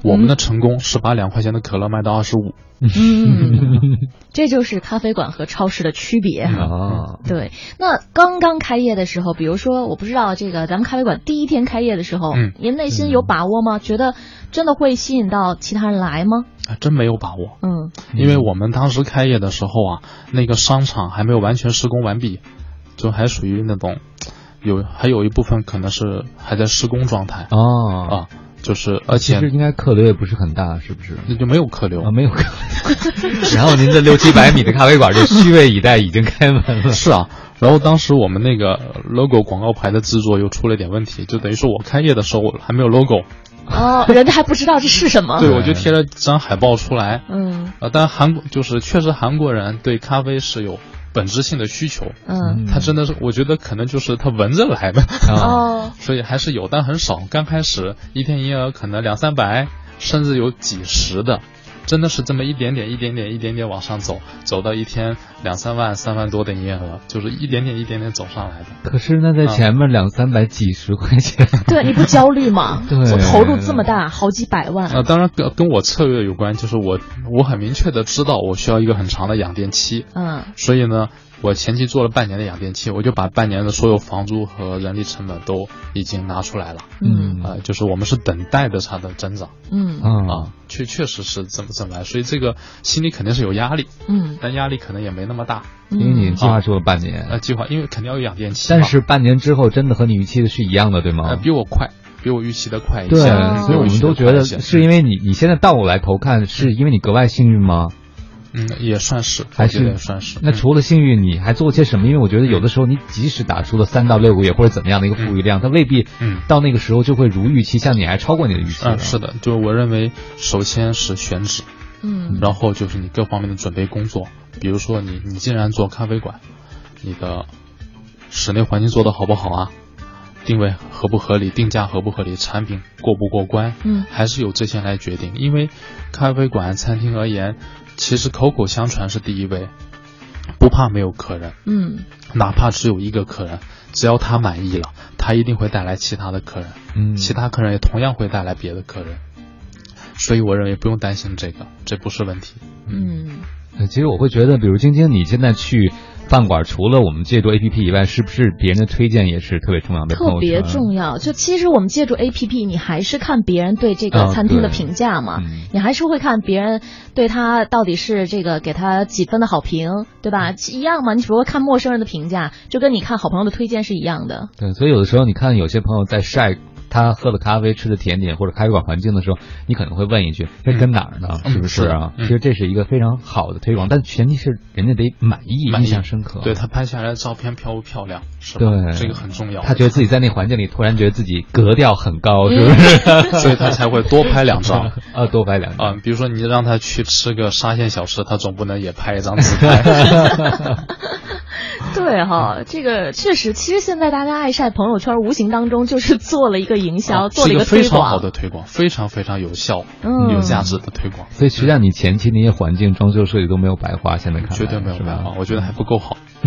我们的成功是把两块钱的可乐卖到二十五。嗯，这就是咖啡馆和超市的区别哈。啊，对，那刚刚开业的时候，比如说，我不知道这个咱们咖啡馆第一天开业的时候，嗯您内心有把握吗？觉得真的会吸引到其他人来吗？啊，真没有把握，嗯因为我们当时开业的时候啊，那个商场还没有完全施工完毕，就还属于那种有还有一部分可能是还在施工状态哦，啊，就是而且其实应该客流也不是很大，是不是？那就没有客流啊，没有客流。然后您这六七百米的咖啡馆就虚位以待，已经开门了。是啊，然后当时我们那个 logo 广告牌的制作又出了点问题，就等于说我开业的时候还没有 logo，哦，人家还不知道这是什么。对我就贴了张海报出来。嗯啊，但韩国就是确实韩国人对咖啡是有本质性的需求，嗯他真的是我觉得可能就是他闻着来的，啊，哦 所以还是有，但很少。刚开始一天营业额可能两三百，甚至有几十的。真的是这么一点点、一点点、一点点往上走，走到一天两三万、三万多的营业额，就是一点点、一点点走上来的。可是那在前面两三百几十块钱，对，你不焦虑吗？对我投入这么大，好几百万。啊，当然跟跟我策略有关，就是我我很明确的知道我需要一个很长的养店期，嗯所以呢，我前期做了半年的养电器，我就把半年的所有房租和人力成本都已经拿出来了，嗯。啊、就是我们是等待着它的增长。嗯。啊。啊，确确实是这么这么来，所以这个心里肯定是有压力，嗯。但压力可能也没那么大，因为你计划做了半年，呃，计划因为肯定要有养电器，但是半年之后真的和你预期的是一样的，对呃吗？比我快，比我预期的快一对，些，所以我们都觉得是因为你你现在倒过来头看，是因为你格外幸运吗？嗯也算是，还是也算是，那嗯除了幸运，你还做些什么？因为我觉得有的时候你即使打出了三到六个月或者怎么样的一个富裕量，它未必嗯到那个时候就会如预期，像你还超过你的预期。嗯，是的，就是我认为，首先是选址，嗯然后就是你各方面的准备工作，比如说你你既然做咖啡馆，你的室内环境做得好不好啊？定位合不合理，定价合不合理，产品过不过关，嗯还是由这些来决定。因为咖啡馆、餐厅而言，其实口口相传是第一位，不怕没有客人，嗯哪怕只有一个客人，只要他满意了，他一定会带来其他的客人。嗯，其他客人也同样会带来别的客人，所以我认为不用担心这个，这不是问题。嗯呃其实我会觉得，比如晶晶，你现在去饭馆，除了我们借助 APP 以外，是不是别人的推荐也是特别重要的？特别重要。就其实我们借助 A P P，你还是看别人对这个啊餐厅的评价嘛，嗯你还是会看别人对他到底是这个给他几分的好评，对吧？一样嘛，你只不过看陌生人的评价，就跟你看好朋友的推荐是一样的。对，所以有的时候你看有些朋友在晒他喝了咖啡、吃的甜点或者咖啡馆环境的时候，你可能会问一句：“这跟哪儿呢？嗯是不是啊？”嗯其实这是一个非常好的推广，但前提是人家得满意、满意印象深刻。对他拍下来的照片漂不漂亮，是吧？对这个很重要。他觉得自己在那环境里突然觉得自己格调很高，是不嗯是？所以他才会多拍两张。啊，多拍两张。啊、比如说你让他去吃个沙县小吃，他总不能也拍一张自拍。对哈，这个确实，其实现在大家爱晒朋友圈，无形当中就是做了一个营销，啊做了一个。非常好的推广，非常非常有效、嗯有价值的推广，所以实际上你前期那些环境装修设计都没有白花，现在看绝对没有白花，我觉得还不够好。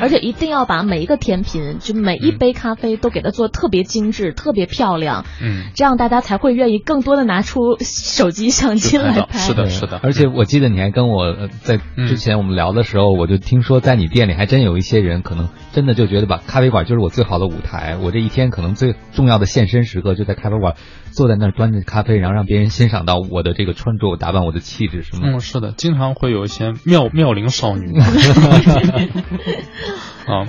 而且一定要把每一个甜品，就每一杯咖啡都给它做特别精致、特别漂亮，嗯，这样大家才会愿意更多的拿出手机相机来拍。是的是的而且我记得你还跟我呃在嗯之前我们聊的时候，我就听说在你店里还真有一些人可能真的就觉得吧，咖啡馆就是我最好的舞台，我这一天可能最重要的现身时刻就在咖啡馆，坐在那儿端着咖啡，然后让别人欣赏到我的这个穿着、我打扮、我的气质，是吗？嗯，是的，经常会有一些妙妙龄少女，啊，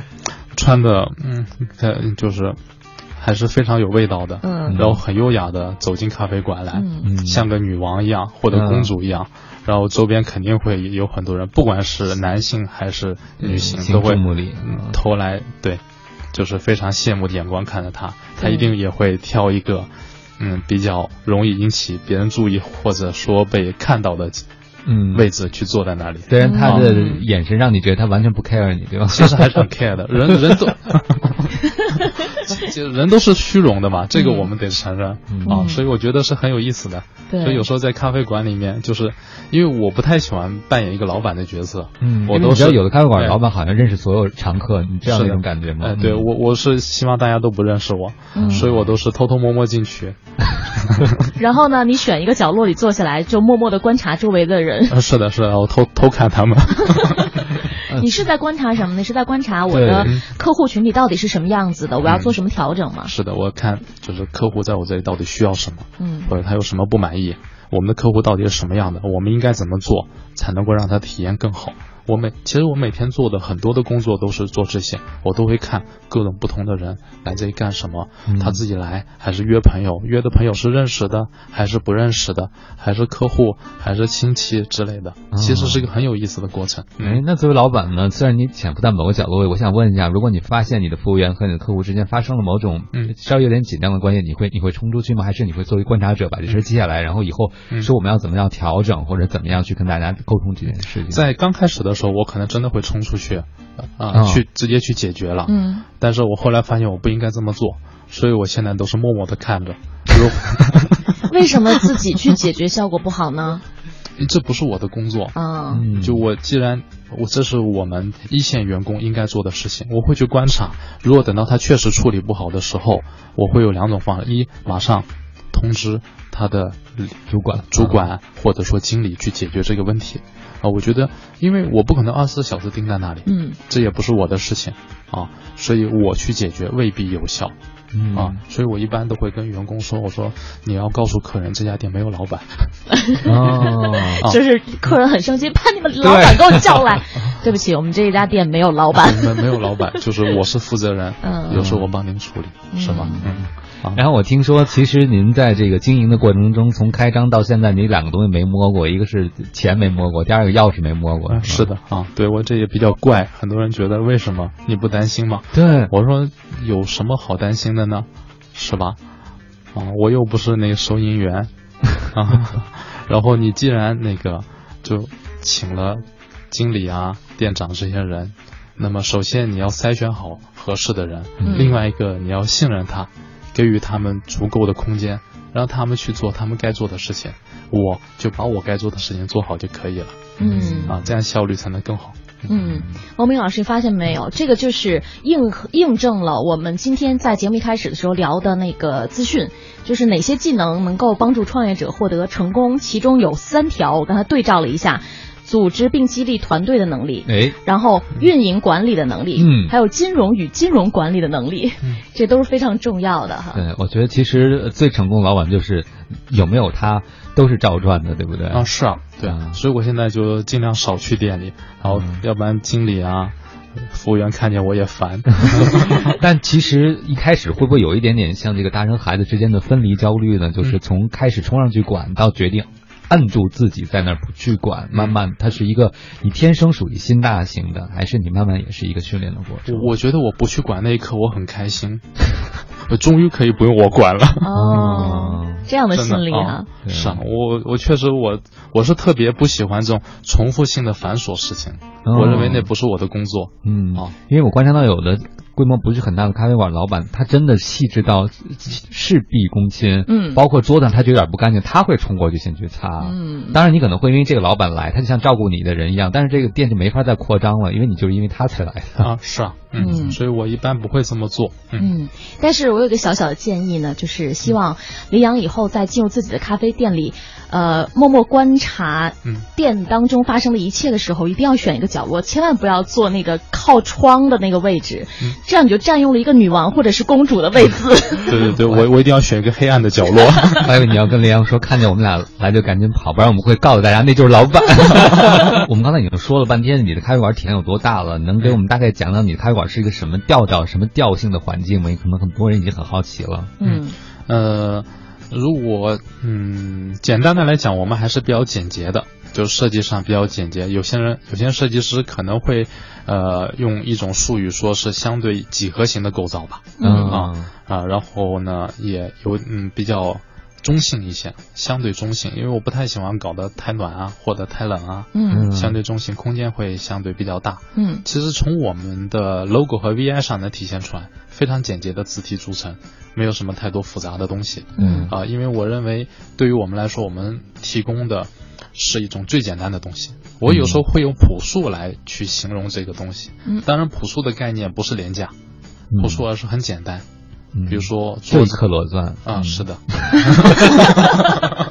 穿的嗯，他就是还是非常有味道的，嗯然后很优雅的走进咖啡馆来，嗯嗯，像个女王一样或者公主一样，然后周边肯定会有很多人，不管是男性还是女性，都会投来对就是非常羡慕的眼光看着他，他一定也会挑一个，嗯，比较容易引起别人注意或者说被看到的。嗯，位置去坐在那里，虽然他的眼神让你觉得他完全不 care 你，对吧？其实还是很 care 的，人人都，就 人都是虚荣的嘛，这个我们得承认啊，所以我觉得是很有意思的。对，所以有时候在咖啡馆里面，就是因为我不太喜欢扮演一个老板的角色，嗯，我都是有的咖啡馆老板好像认识所有常客，你这样一种感觉吗？哎，对我我是希望大家都不认识我，所以我都是偷偷摸摸进去。然后呢，你选一个角落里坐下来，就默默的观察周围的人。是的，是的，我偷偷看他们。你是在观察什么？呢是在观察我的客户群体到底是什么样子的？我要做什么调整吗？是的，我看就是客户在我这里到底需要什么，嗯，或者他有什么不满意，我们的客户到底是什么样的，我们应该怎么做才能够让他体验更好？我每其实我每天做的很多的工作都是做这些，我都会看各种不同的人来这里干什么，他自己来还是约朋友，约的朋友是认识的还是不认识的，还是客户还是亲戚之类的，其实是一个很有意思的过程。哎，那作为老板呢，虽然你潜伏在某个角落，我想问一下，如果你发现你的服务员和你的客户之间发生了某种稍微有点紧张的关系，你会你会冲出去吗？还是你会作为观察者把这事记下来，然后以后说我们要怎么样调整或者怎么样去跟大家沟通这件事情？在刚开始的。时候我可能真的会冲出去，啊，去直接去解决了。嗯，但是我后来发现我不应该这么做，所以我现在都是默默的看着。为什么自己去解决效果不好呢？这不是我的工作啊。就我既然我这是我们一线员工应该做的事情，我会去观察。如果等到他确实处理不好的时候，我会有两种方式：一，马上通知他的主管、主管或者说经理去解决这个问题。啊，我觉得，因为我不可能二十四小时盯在那里，嗯，这也不是我的事情，啊，所以我去解决未必有效，嗯啊，所以我一般都会跟员工说，我说你要告诉客人这家店没有老板，哦，就是客人很生气，把你们老板给我叫来，对不起，我们这一家店没有老板，没没有老板，就是我是负责人，嗯，有时候我帮您处理，是吗？嗯。然后我听说，其实您在这个经营的过程中，从开张到现在，你两个东西没摸过，一个是钱没摸过，第二个钥匙没摸过。是的啊，对我这也比较怪，很多人觉得为什么你不担心吗？对，我说有什么好担心的呢？是吧？啊，我又不是那个收银员 啊。然后你既然那个就请了经理啊、店长这些人，那么首先你要筛选好合适的人，另外一个你要信任他。给予他们足够的空间，让他们去做他们该做的事情，我就把我该做的事情做好就可以了。嗯，啊，这样效率才能更好。嗯，王明老师发现没有，这个就是印印证了我们今天在节目一开始的时候聊的那个资讯，就是哪些技能能够帮助创业者获得成功，其中有三条，我刚才对照了一下。组织并激励团队的能力，哎，然后运营管理的能力，嗯，还有金融与金融管理的能力，这都是非常重要的哈。对，我觉得其实最成功的老板就是有没有他都是照赚的，对不对？啊，是啊，对啊，所以我现在就尽量少去店里，然后要不然经理啊、服务员看见我也烦。但其实一开始会不会有一点点像这个大人孩子之间的分离焦虑呢？就是从开始冲上去管到决定。摁住自己在那儿不去管，慢慢它是一个你天生属于心大型的，还是你慢慢也是一个训练的过程？我觉得我不去管那一刻我很开心，我终于可以不用我管了。哦，这样的心理啊，是啊，我我确实我我是特别不喜欢这种重复性的繁琐事情，我认为那不是我的工作。嗯啊，因为我观察到有的。规模不是很大的咖啡馆老板，他真的细致到事必躬亲。嗯，包括桌子上他觉得有点不干净，他会冲过去先去擦。嗯，当然你可能会因为这个老板来，他就像照顾你的人一样，但是这个店就没法再扩张了，因为你就是因为他才来的啊。是啊，嗯，所以我一般不会这么做。嗯，但是我有个小小的建议呢，就是希望林阳以后在进入自己的咖啡店里。呃，默默观察店当中发生的一切的时候，一定要选一个角落，千万不要坐那个靠窗的那个位置，这样你就占用了一个女王或者是公主的位置。对对对，我我一定要选一个黑暗的角落。还有你要跟林阳说，看见我们俩来就赶紧跑，不然我们会告诉大家那就是老板。我们刚才已经说了半天，你的咖啡馆体验有多大了？能给我们大概讲讲你的咖啡馆是一个什么调调、什么调性的环境吗？可能很多人已经很好奇了。嗯，呃。如果嗯，简单的来讲，我们还是比较简洁的就是设计上比较简洁。有些人有些设计师可能会呃用一种术语说是相对几何型的构造吧，嗯啊啊，然后呢也有嗯比较中性一些，相对中性，因为我不太喜欢搞得太暖啊或者太冷啊，嗯嗯相对中性，空间会相对比较大。嗯其实从我们的 logo 和 VI 上能体现出来，非常简洁的字体组成，没有什么太多复杂的东西。嗯啊，因为我认为对于我们来说，我们提供的是一种最简单的东西。我有时候会用朴素来去形容这个东西。嗯当然朴素的概念不是廉价，朴素而是很简单。嗯比如说就一桌子克罗钻。啊，是的，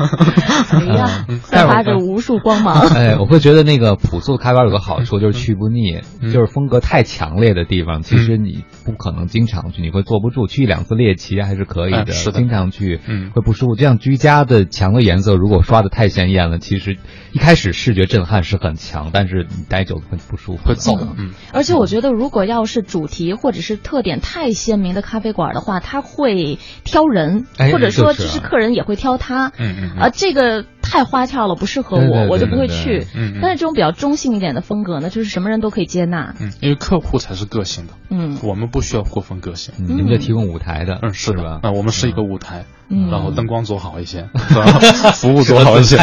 哎呀，嗯散发着无数光芒。哎，我会觉得那个朴素咖啡馆有个好处就是去不腻，嗯就是风格太强烈的地方，其实你不可能经常去，你会坐不住。去一两次猎奇还是可以的，哎是的经常去嗯会不舒服。这样居家的墙的颜色，如果刷的太鲜艳了，其实一开始视觉震撼是很强，但是你待久了会不舒服，会燥。嗯，而且我觉得，如果要是主题或者是特点太鲜明的咖啡馆的话，它会挑人，哎或者说就是啊其实客人也会挑他。嗯嗯嗯啊，这个太花俏了，不适合我，对对对我就不会去。嗯嗯但是这种比较中性一点的风格呢，就是什么人都可以接纳。嗯，因为客户才是个性的，嗯我们不需要过分个性。嗯你们在提供舞台的，嗯，是的吧？啊，我们是一个舞台，嗯，然后灯光做好一些，服务做好一些。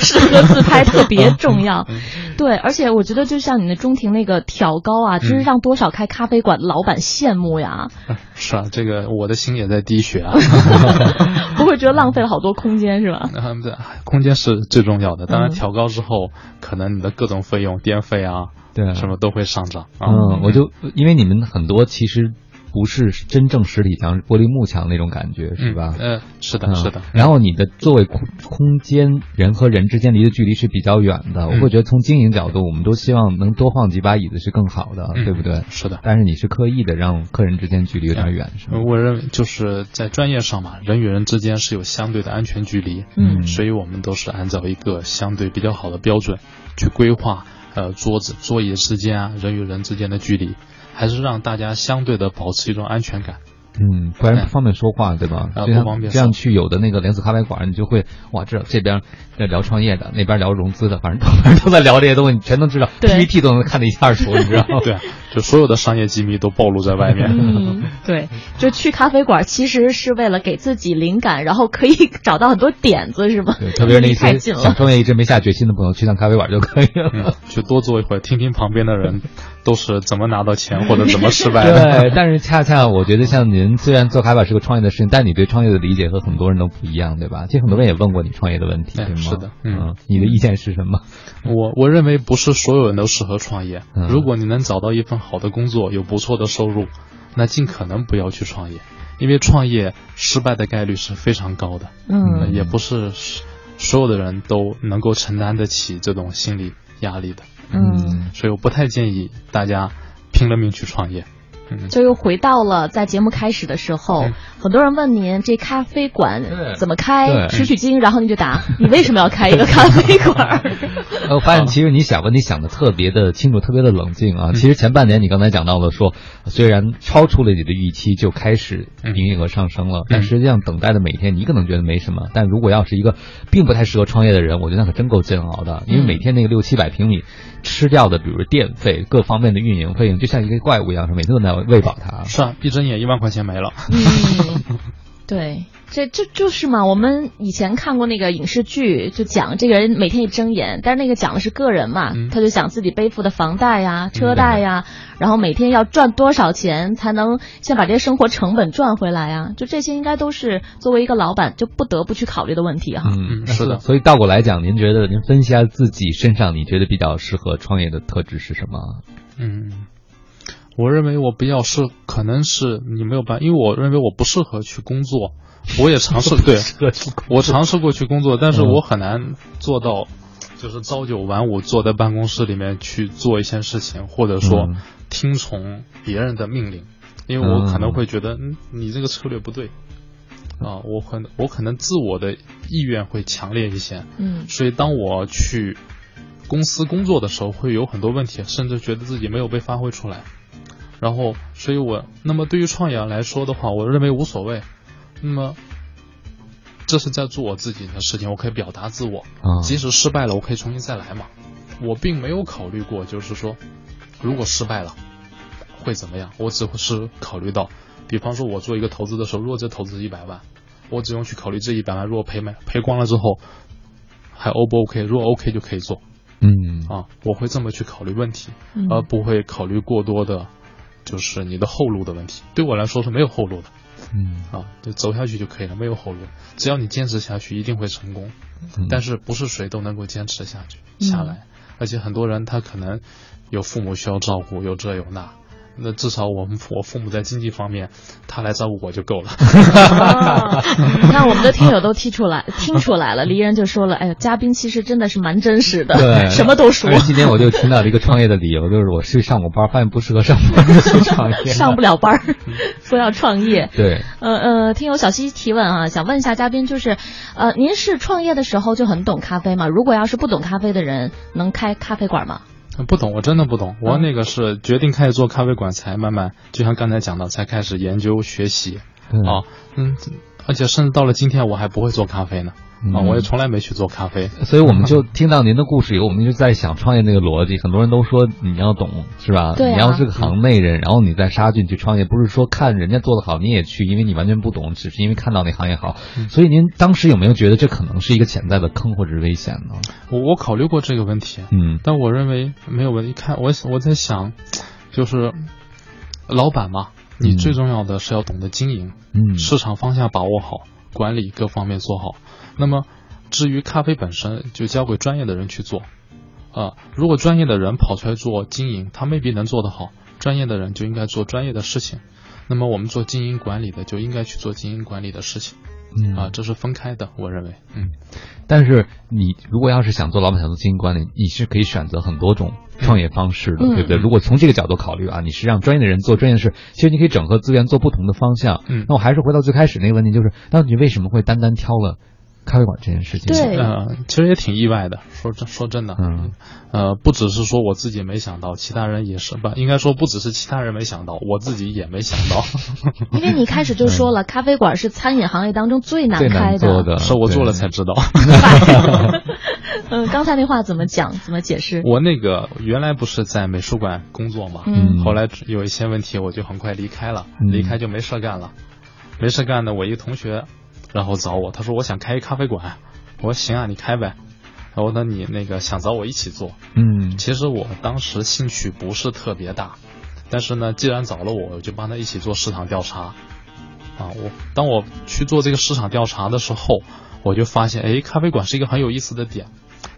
适合 自拍特别重要。嗯对，而且我觉得就像你的中庭那个挑高啊，真是让多少开咖啡馆老板羡慕呀！是啊，这个我的心也在滴血啊。不会觉得浪费了好多空间是吧？嗯，对，空间是最重要的。当然，嗯调高之后，可能你的各种费用，电费啊，对什么都会上涨啊。嗯，我就因为你们很多其实不是真正实体墙，玻璃幕墙那种感觉，是吧？嗯，呃，是的，嗯是的。然后你的座位空空间，人和人之间离的距离是比较远的。嗯我会觉得从经营角度，我们都希望能多放几把椅子是更好的，嗯对不对？是的。但是你是刻意的让客人之间距离有点远，是吗？我认为就是在专业上嘛，人与人之间是有相对的安全距离，嗯所以我们都是按照一个相对比较好的标准去规划，呃，桌子、桌椅之间啊，人与人之间的距离，还是让大家相对的保持一种安全感。嗯，不然不方便说话，对吧？啊就像不方便说这样去有的那个连锁咖啡馆，你就会哇，这这边在聊创业的，那边聊融资的，反正 反正都在聊这些东西，你全都知道，PPT 都能看得一清二楚，你知道吗？对啊，就所有的商业机密都暴露在外面。嗯，对，就去咖啡馆其实是为了给自己灵感，然后可以找到很多点子，是吗？对，特别是那些离太近了想创业一直没下决心的朋友，去趟咖啡馆就可以了。嗯，去多坐一会儿，听听旁边的人都是怎么拿到钱 或者怎么失败的。对，但是恰恰我觉得像您，虽然做咖啡馆是个创业的事情，但你对创业的理解和很多人都不一样，对吧？其实很多人也问过你创业的问题，哎对吗？是的嗯嗯，你的意见是什么？我我认为不是所有人都适合创业。嗯如果你能找到一份好的工作，有不错的收入，那尽可能不要去创业，因为创业失败的概率是非常高的。嗯也不是所有的人都能够承担得起这种心理压力的，嗯，所以我不太建议大家拼了命去创业。嗯，就又回到了在节目开始的时候，嗯很多人问您这咖啡馆怎么开，取取经，然后您就答 你为什么要开一个咖啡馆？呃我发现其实你想问题想的特别的清楚，特别的冷静啊。其实前半年你刚才讲到了说，虽然超出了你的预期，就开始营业额上升了，但实际上等待的每天你可能觉得没什么，但如果要是一个并不太适合创业的人，我觉得那可真够煎熬的，因为每天那个六七百平米吃掉的，比如电费、各方面的运营费用，就像一个怪物一样，是每天都在喂饱它。是啊，闭着眼一万块钱没了。嗯，对，这这就是嘛。我们以前看过那个影视剧，就讲这个人每天一睁眼，但是那个讲的是个人嘛，嗯他就想自己背负的房贷呀、车贷呀，然后每天要赚多少钱才能先把这些生活成本赚回来呀？就这些应该都是作为一个老板就不得不去考虑的问题哈。嗯是的所以倒过来讲，您觉得您分析一下自己身上你觉得比较适合创业的特质是什么？嗯，我认为我比较适，可能是你没有办法，因为我认为我不适合去工作。我也尝试对，我尝试过去工作，但是嗯我很难做到，就是朝九晚五坐在办公室里面去做一些事情，或者说嗯听从别人的命令，因为我可能会觉得，嗯，你这个策略不对。啊，我可能我可能自我的意愿会强烈一些，嗯所以当我去公司工作的时候，会有很多问题，甚至觉得自己没有被发挥出来。然后，所以我那么对于创业来说的话，我认为无所谓。那么，这是在做我自己的事情，我可以表达自我，啊，即使失败了，我可以重新再来嘛。我并没有考虑过，就是说，如果失败了会怎么样？我只是考虑到，比方说，我做一个投资的时候，如果这投资是一百万，我只用去考虑这一百万，如果赔没赔光了之后，还 O 不 OK？如果 OK 就可以做嗯啊，我会这么去考虑问题，嗯而不会考虑过多的，就是你的后路的问题。对我来说是没有后路的嗯啊，就走下去就可以了，没有后路。只要你坚持下去，一定会成功。嗯，但是不是谁都能够坚持下去下来，而且很多人他可能有父母需要照顾，有这有那。那至少我们我父母在经济方面，他来照顾我就够了。啊你看，我们的听友都听出来，听出来了。黎人就说了：“哎呀，嘉宾其实真的是蛮真实的，对，什么都说今天我就听到了一个创业的理由，就是我去上过班，发现不适合上班，就创业，上不了班，说要创业。”对，呃呃，听友小西提问啊，想问一下嘉宾，就是，呃，您是创业的时候就很懂咖啡吗？如果要是不懂咖啡的人，能开咖啡馆吗？不懂，我真的不懂。我那个是决定开始做咖啡馆，才慢慢，就像刚才讲的，才开始研究学习嗯啊，嗯，而且甚至到了今天，我还不会做咖啡呢。啊，我也从来没去做咖啡。所以我们就听到您的故事以后，我们就在想创业那个逻辑。很多人都说你要懂，是吧？对啊你要是个行内人，然后你再杀进去创业，不是说看人家做得好你也去，因为你完全不懂，只是因为看到那行业好。所以您当时有没有觉得这可能是一个潜在的坑或者是危险呢？我我考虑过这个问题，嗯但我认为没有问题。看我我在想，就是老板嘛，你嗯最重要的是要懂得经营，嗯市场方向把握好，管理各方面做好。那么至于咖啡本身，就交给专业的人去做。啊、如果专业的人跑出来做经营，他未必能做得好。专业的人就应该做专业的事情。那么我们做经营管理的就应该去做经营管理的事情嗯啊，这是分开的，我认为。嗯，但是你如果要是想做老板，想做经营管理，你是可以选择很多种创业方式的，嗯对不对？如果从这个角度考虑啊，你是让专业的人做专业的事，其实你可以整合资源做不同的方向。嗯那我还是回到最开始那个问题，就是那你为什么会单单挑了咖啡馆这件事情？对。呃，其实也挺意外的，说真说真的，嗯。呃，不只是说我自己没想到，其他人也是吧，应该说不只是其他人没想到，我自己也没想到，因为你一开始就说了，咖啡馆是餐饮行业当中最难最开难做的，是我做了才知道。嗯，刚才那话怎么讲？怎么解释？我那个原来不是在美术馆工作嘛，嗯。后来有一些问题，我就很快离开了，嗯。离开就没事干了，没事干呢，我一个同学，然后找我，他说我想开一咖啡馆，我说行啊，你开呗，然后呢你那个想找我一起做，嗯。其实我当时兴趣不是特别大，但是呢，既然找了我，我就帮他一起做市场调查。啊，我当我去做这个市场调查的时候，我就发现，哎，咖啡馆是一个很有意思的点，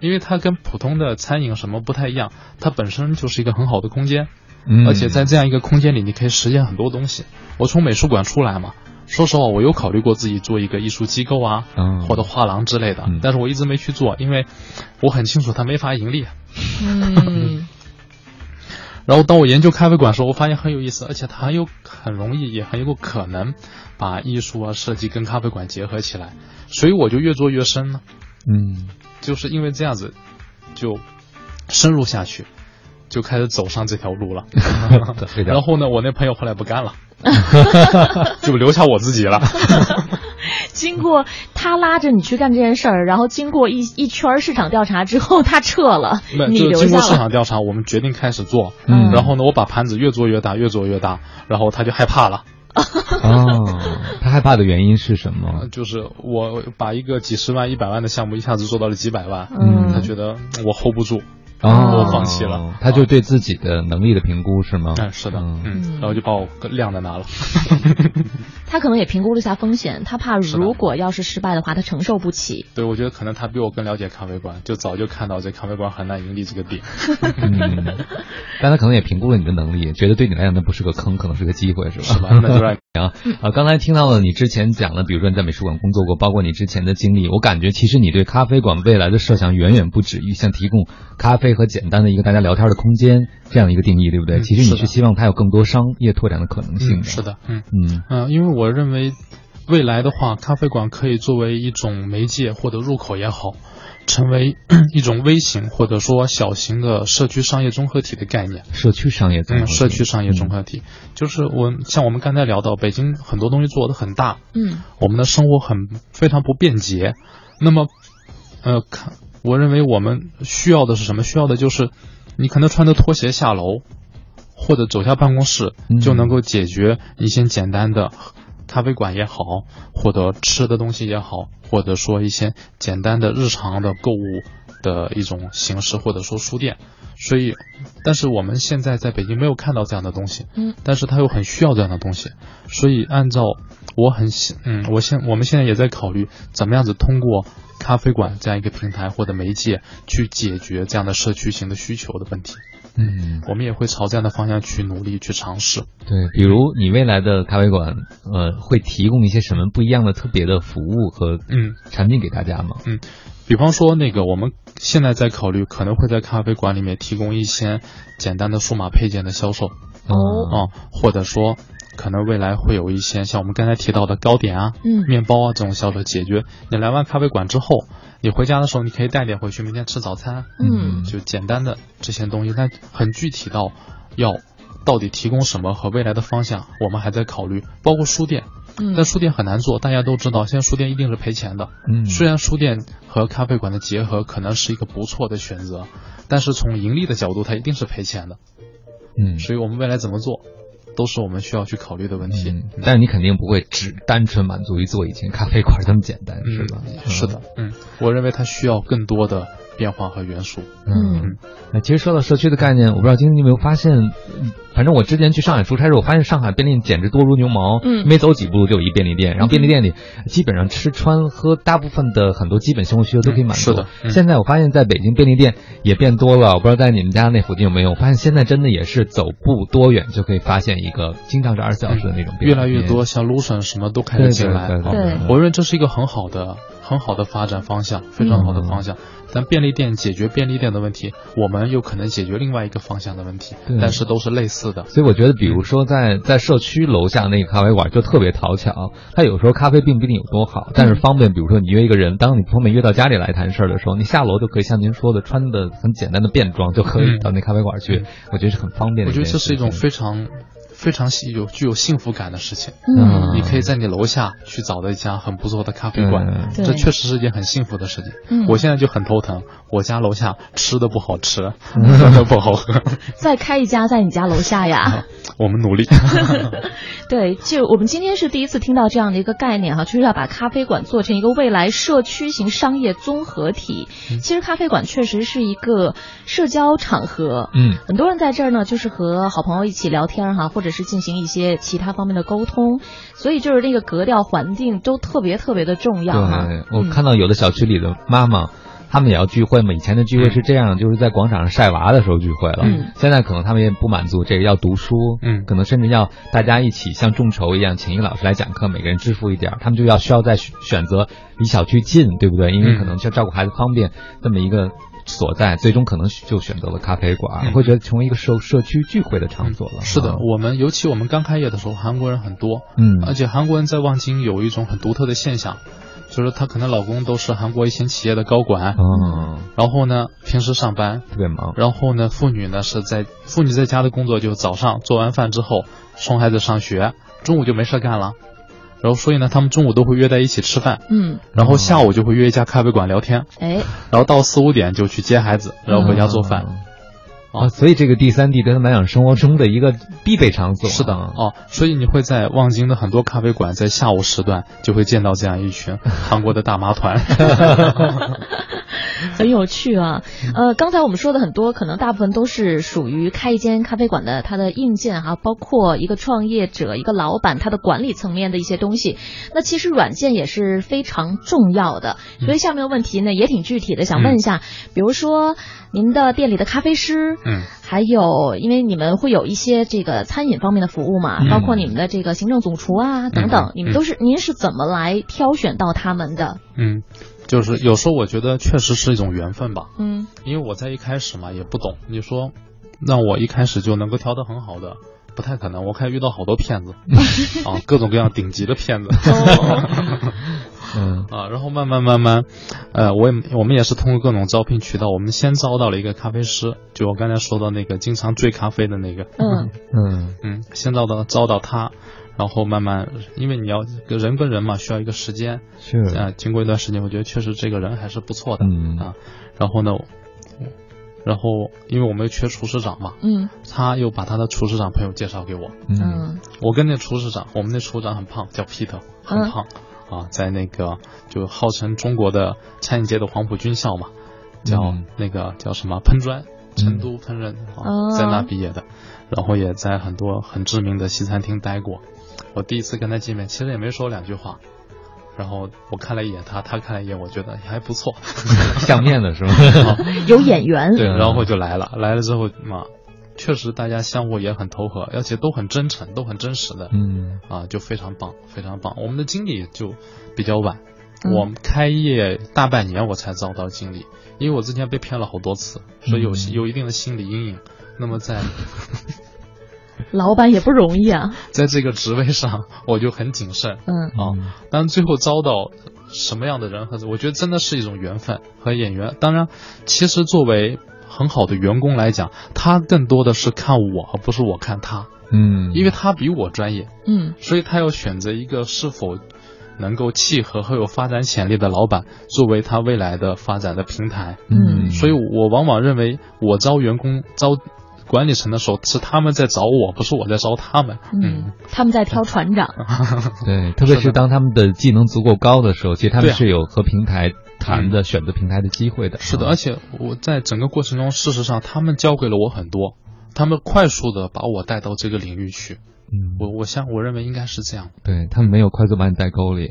因为它跟普通的餐饮什么不太一样，它本身就是一个很好的空间，嗯。而且在这样一个空间里，你可以实现很多东西。我从美术馆出来嘛，说实话，我有考虑过自己做一个艺术机构啊，嗯。或者画廊之类的，嗯。但是我一直没去做，因为我很清楚它没法盈利。嗯。然后当我研究咖啡馆的时候，我发现很有意思，而且它很有很容易，也很有可能把艺术啊设计跟咖啡馆结合起来，所以我就越做越深呢。嗯。就是因为这样子，就深入下去，就开始走上这条路了。然后呢，我那朋友后来不干了，就留下我自己了。经过他拉着你去干这件事儿，然后经过一一圈市场调查之后，他撤了，没，你留就是经过市。场调查，我们决定开始做。嗯然后呢，我把盘子越做越大，越做越大，然后他就害怕了。哦，他害怕的原因是什么？就是我把一个几十万、一百万的项目一下子做到了几百万，嗯他觉得我 hold 不住，哦，我放弃了他就对自己的能力的评估是吗？嗯，是的，嗯嗯，然后就把我晾在那了。他可能也评估了一下风险，他怕如果要是失败的话，他承受不起。对，我觉得可能他比我更了解咖啡馆，就早就看到这咖啡馆很难盈利这个点。嗯，但他可能也评估了你的能力，觉得对你来讲那不是个坑，可能是个机会，是吧？是吧？那就让 啊啊！刚才听到了你之前讲的，比如说你在美术馆工作过，包括你之前的经历，我感觉其实你对咖啡馆未来的设想远远不止于像提供咖啡和简单的一个大家聊天的空间这样一个定义，对不对？嗯其实你是希望它有更多商业拓展的可能性的。嗯，是的，嗯嗯嗯，因为我认为未来的话，咖啡馆可以作为一种媒介或者入口也好，成为 一种微型或者说小型的社区商业综合体的概念。社区商业综合社区商业综合体，就是我像我们刚才聊到，北京很多东西做的很大，嗯我们的生活很非常不便捷。那么，呃，看，我认为我们需要的是什么？需要的就是你可能穿着拖鞋下楼，或者走下办公室，嗯就能够解决一些简单的咖啡馆也好，或者吃的东西也好，或者说一些简单的日常的购物的一种形式，或者说书店。所以，但是我们现在在北京没有看到这样的东西，嗯，但是他又很需要这样的东西，所以按照我很喜嗯，我现我们现在也在考虑怎么样子通过咖啡馆这样一个平台或者媒介去解决这样的社区型的需求的问题，嗯，我们也会朝这样的方向去努力去尝试。对，比如你未来的咖啡馆，呃，会提供一些什么不一样的特别的服务和嗯，产品给大家吗？嗯比方说那个我们现在在考虑可能会在咖啡馆里面提供一些简单的数码配件的销售哦啊、或者说可能未来会有一些像我们刚才提到的糕点啊、嗯面包啊这种销售解决。你来完咖啡馆之后，你回家的时候你可以带点回去，明天吃早餐。嗯就简单的这些东西，但很具体到要到底提供什么和未来的方向，我们还在考虑。包括书店，嗯但书店很难做，大家都知道，现在书店一定是赔钱的。嗯，虽然书店和咖啡馆的结合可能是一个不错的选择，但是从盈利的角度，它一定是赔钱的。嗯，所以我们未来怎么做，都是我们需要去考虑的问题。嗯，但是你肯定不会只单纯满足于做一间咖啡馆这么简单，是吧？嗯，是的，嗯，我认为它需要更多的变化和元素。嗯那其实说到社区的概念，我不知道今天你有没有发现，嗯反正我之前去上海出差时，我发现上海便利店简直多如牛毛，嗯没走几步路就有一便利店，然后便利店里基本上吃穿喝大部分的很多基本生活需求都可以满足。嗯是的嗯现在我发现在北京便利店也变多了，我不知道在你们家那附近有没有，我发现现在真的也是走步多远就可以发现一个经常是二十四小时的那种便利店、越来越多，像 Lution 什么都开始进来。对对对对啊我认为这是一个很好的、很好的发展方向，非常好的方向。但便利店解决便利店的问题，我们又可能解决另外一个方向的问题对，但是都是类似的。所以我觉得，比如说在在社区楼下那个咖啡馆就特别讨巧，它有时候咖啡并不一定有多好，但是方便。比如说你约一个人，当你不方便约到家里来谈事儿的时候，你下楼就可以像您说的，穿的很简单的便装就可以嗯到那咖啡馆去嗯。我觉得是很方便的我觉。得这是一种非常、非常细有具有幸福感的事情。嗯。你可以在你楼下去找到一家很不错的咖啡馆，嗯这确实是一件很幸福的事情。嗯。我现在就很头疼，我家楼下吃的不好吃，喝的不好喝，再开一家在你家楼下呀。我们努力。对，就我们今天是第一次听到这样的一个概念哈，就是要把咖啡馆做成一个未来社区型商业综合体。其实咖啡馆确实是一个社交场合，嗯，很多人在这儿呢，就是和好朋友一起聊天哈，或者是进行一些其他方面的沟通，所以就是那个格调、环境都特别特别的重要哈。对，我看到有的小区里的妈妈。他们也要聚会嘛？以前的聚会是这样，就是在广场上晒娃的时候聚会了。嗯现在可能他们也不满足这个，要读书，嗯可能甚至要大家一起像众筹一样，请一个老师来讲课，每个人支付一点儿，他们就要需要再选选择离小区近，对不对？因为嗯可能就照顾孩子方便这么一个所在，最终可能就选择了咖啡馆，嗯。会觉得成为一个社社区聚会的场所了。是的，啊我们尤其我们刚开业的时候，韩国人很多，嗯。而且韩国人在望京有一种很独特的现象，就是她可能老公都是韩国一些企业的高管，嗯，然后呢平时上班，特别忙。然后呢妇女呢是在妇女在家的工作就早上做完饭之后送孩子上学，中午就没事干了，然后所以呢他们中午都会约在一起吃饭，嗯，然后下午就会约一家咖啡馆聊天，哎，然后到四五点就去接孩子，然后回家做饭。嗯啊，所以这个第三地对他们来讲生活中的一个必备场所。是的啊哦，所以你会在望京的很多咖啡馆，在下午时段就会见到这样一群韩国的大妈团。很有趣啊。呃，刚才我们说的很多，可能大部分都是属于开一间咖啡馆的它的硬件哈，包括一个创业者、一个老板他的管理层面的一些东西。那其实软件也是非常重要的。所以下面的问题呢也挺具体的，想问一下，比如说您的店里的咖啡师，嗯，还有因为你们会有一些这个餐饮方面的服务嘛，嗯。包括你们的这个行政总厨啊等等，嗯。你们都是您是怎么来挑选到他们的？嗯，就是有时候我觉得确实是一种缘分吧，嗯。因为我在一开始嘛也不懂，你说让我一开始就能够挑得很好的。不太可能，我看遇到好多骗子，啊，各种各样顶级的骗子。哦嗯。啊，然后慢慢慢慢，呃，我也我们也是通过各种招聘渠道，我们先招到了一个咖啡师，就我刚才说的那个经常追咖啡的那个，嗯。嗯。嗯，先招到招到他，然后慢慢，因为你要人跟人嘛，需要一个时间，是。啊，经过一段时间，我觉得确实这个人还是不错的，嗯。啊，然后呢，然后因为我们缺厨师长嘛，嗯。他又把他的厨师长朋友介绍给我，嗯。嗯。我跟那厨师长，我们那厨师长很胖，叫 Peter，很嗯。胖、啊，在那个就号称中国的餐饮界的黄埔军校嘛，叫嗯那个叫什么喷砖，成都烹饪、在那毕业的，然后也在很多很知名的西餐厅待过。我第一次跟他见面，其实也没说两句话，然后我看了一眼他，他看了一眼，我觉得还不错，相面的是吗？有眼缘。对，嗯然后就来了，来了之后嘛，确实大家相互也很投合，而且都很真诚，都很真实的，嗯啊，就非常棒，非常棒。我们的经理就比较晚，嗯我们开业大半年我才招到经理，因为我之前被骗了好多次，所以有、嗯有一定的心理阴影。那么在 老板也不容易啊。在这个职位上，我就很谨慎嗯啊。但最后招到什么样的人和我觉得真的是一种缘分和演员。当然，其实作为很好的员工来讲，他更多的是看我，而不是我看他，嗯，因为他比我专业。嗯所以他要选择一个是否能够契合和有发展潜力的老板作为他未来的发展的平台。嗯所以我往往认为，我招员工、招管理层的时候，是他们在找我，不是我在招他们。嗯，他们在挑船长。对，特别是当他们的技能足够高的时候，其实他们是有和平台谈的、选择平台的机会的。是的，啊而且我在整个过程中，事实上他们教给了我很多，他们快速的把我带到这个领域去。嗯，我我想我认为应该是这样。对他们没有快速把你带沟里，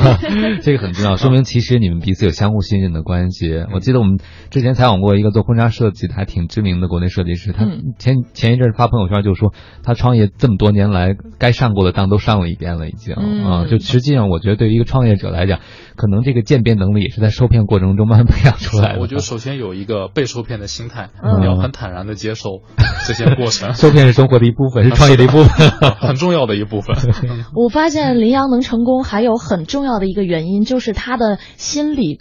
这个很重要，说明其实你们彼此有相互信任的关系。我记得我们之前采访过一个做婚纱设计的还挺知名的国内设计师，他嗯前前一阵发朋友圈就说，他创业这么多年来，该上过的当都上了一遍了，已经嗯啊。就实际上，我觉得对于一个创业者来讲，可能这个鉴别能力也是在受骗过程中慢慢培养出来的。我觉得 首先有一个被受骗的心态，嗯要很坦然的接受这些过程，受骗是生活的一部分，是创业的一部分。很重要的一部分。我发现林阳能成功还有很重要的一个原因，就是他的心理。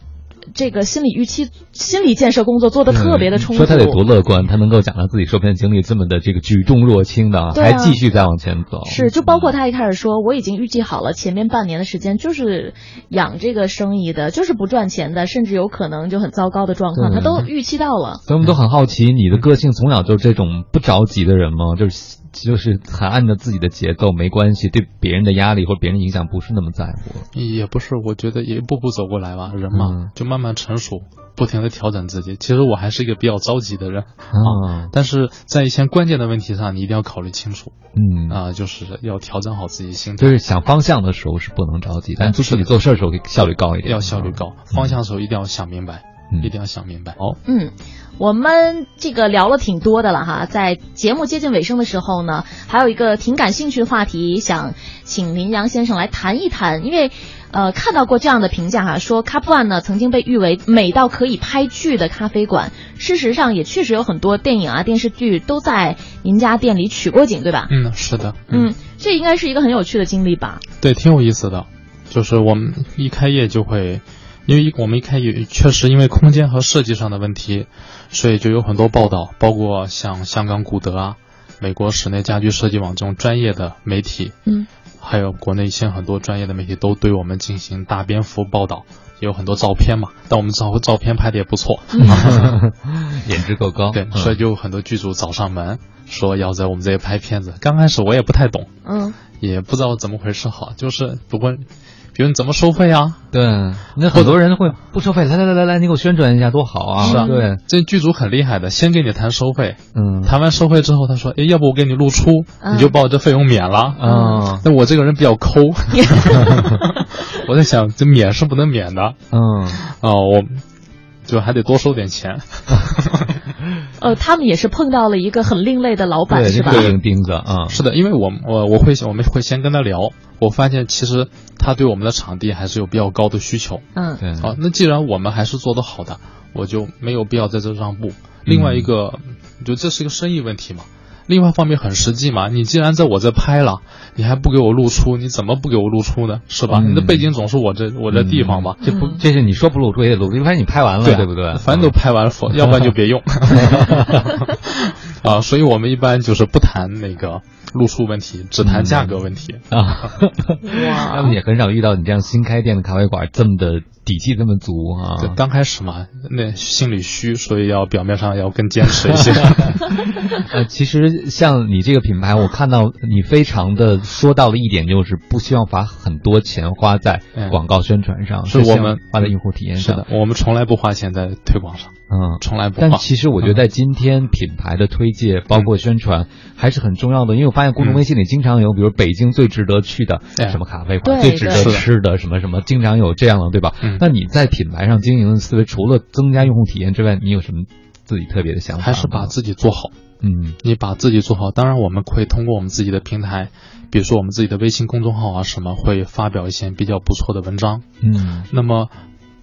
这个心理预期、心理建设工作做的特别的充足。说他得多乐观，他能够讲他自己受骗经历这么的这个举重若轻的，啊还继续再往前走。是，就包括他一开始说，我已经预计好了前面半年的时间就是养这个生意的，就是不赚钱的，甚至有可能就很糟糕的状况，他都预期到了。所以我们都很好奇，你的个性从小就是这种不着急的人吗？就是就是还按照自己的节奏，没关系，对别人的压力或者别人影响不是那么在乎。也不是，我觉得也一步步走过来吧，人嘛，嗯。就慢慢成熟，不停的调整自己。其实我还是一个比较着急的人。啊，但是在一些关键的问题上，你一定要考虑清楚。嗯。啊、就是要调整好自己心态，就是想方向的时候是不能着急，但哎自己做事的时候效率高一点，要效率高，方向的时候一定要想明白，嗯。一定要想明白。哦，嗯，我们这个聊了挺多的了哈，在节目接近尾声的时候呢，还有一个挺感兴趣的话题，想请林阳先生来谈一谈，因为。呃，看到过这样的评价哈，说 Cup One 呢曾经被誉为美到可以拍剧的咖啡馆。事实上，也确实有很多电影啊、电视剧都在您家店里取过景，对吧？嗯，是的，嗯，这应该是一个很有趣的经历吧？对，挺有意思的。就是我们一开业就会，因为一我们一开业确实因为空间和设计上的问题，所以就有很多报道，包括像香港古德啊、美国室内家居设计网这种专业的媒体，嗯，还有国内一些很多专业的媒体都对我们进行大篇幅报道，也有很多照片嘛。但我们照照片拍的也不错，颜值够高，对，嗯。所以就有很多剧组找上门，说要在我们这里拍片子。刚开始我也不太懂，嗯，也不知道怎么回事好，就是不过，比如你怎么收费啊？对，那很多人会不收费，来来来来来，你给我宣传一下，多好啊！是啊对，这剧组很厉害的，先跟你谈收费，嗯谈完收费之后，他说，哎，要不我给你露出，嗯你就把我这费用免了。啊那我这个人比较抠，我在想，这免是不能免的嗯，哦，我就还得多收点钱。呃，他们也是碰到了一个很另类的老板，是吧？钉子啊，是的，因为我我我会我们会先跟他聊，我发现其实他对我们的场地还是有比较高的需求。嗯对，好，那既然我们还是做得好的，我就没有必要在这让步。另外一个，就这是一个生意问题嘛。另外一方面很实际嘛，你既然在我这拍了，你还不给我露出，你怎么不给我露出呢？是吧？嗯你的背景总是我这我这地方吧？这不，这是你说不露出也得露出，因为你拍完了，对对不对？反正都拍完了，否 要不然就别用。啊，所以我们一般就是不谈那个露出问题，只谈价格问题。啊，他们 也很少遇到你这样新开店的咖啡馆这么的底气这么足啊。对，刚开始嘛，那心里虚，所以要表面上要更坚持一些。呃，其实像你这个品牌，我看到你非常的说到了一点，就是不希望把很多钱花在嗯广告宣传上，是我们花在用户体验上是的。，我们从来不花钱在推广上，嗯，从来不但花。其实我觉得在今天品牌的推介，包括宣传，还是很重要的。因为我发现公众微信里经常有，比如北京最值得去的哎什么咖啡馆，最值得吃的什么什么，经常有这样的，对吧？嗯那你在品牌上经营的思维，除了增加用户体验之外，你有什么自己特别的想法？还是把自己做好。嗯你把自己做好，当然我们会通过我们自己的平台，比如说我们自己的微信公众号啊什么，会发表一些比较不错的文章。嗯那么，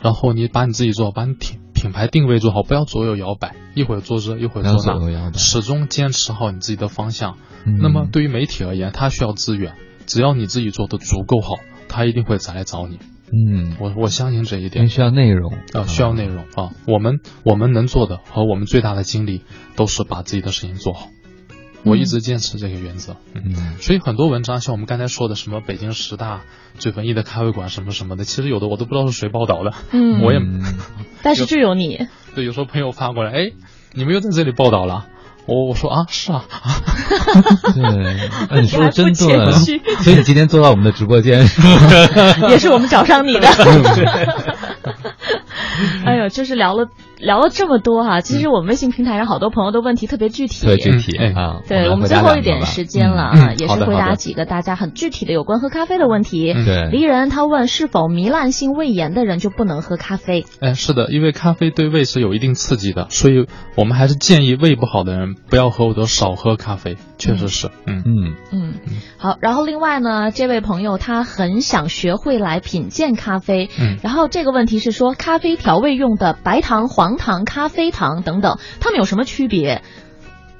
然后你把你自己做好，把你品品牌定位做好，不要左右摇摆，一会儿做这，一会儿做那，始终坚持好你自己的方向。嗯那么对于媒体而言，它需要资源，只要你自己做的足够好，它一定会再来找你。嗯，我我相信这一点。需要内容啊，需要内容啊，我们我们能做的和我们最大的精力都是把自己的事情做好。我一直坚持这个原则，嗯，嗯。所以很多文章像我们刚才说的什么北京十大最文艺的咖啡馆什么什么的，其实有的我都不知道是谁报道的，嗯，我也嗯。但是就有你，对，有时候朋友发过来，哎，你们又在这里报道了，我我说啊是啊，对，那你说的真对所以你今天坐到我们的直播间，也是我们找上你的。哎呦，就是聊了聊了这么多哈、其实我们微信平台上好多朋友的问题特别具体，特别具体嗯啊。对我们最后一点时间了嗯啊，也是回答几个大家很具体的有关喝咖啡的问题。嗯对，离人他问是否糜烂性胃炎的人就不能喝咖啡？哎，是的，因为咖啡对胃是有一定刺激的，所以我们还是建议胃不好的人不要喝或者少喝咖啡，确实是，嗯。嗯。嗯，好。然后另外呢，这位朋友他很想学会来品鉴咖啡，嗯。然后这个问题是说咖啡调味用的白糖、黄糖、咖啡糖等等，它们有什么区别？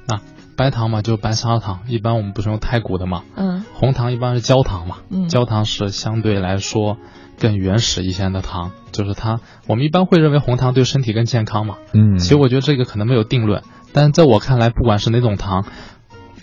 啊白糖嘛就白砂糖，一般我们不是用太古的嘛，嗯。红糖一般是焦糖嘛，嗯。焦糖是相对来说更原始一些的糖，就是它，我们一般会认为红糖对身体更健康嘛。嗯，其实我觉得这个可能没有定论，但在我看来，不管是哪种糖，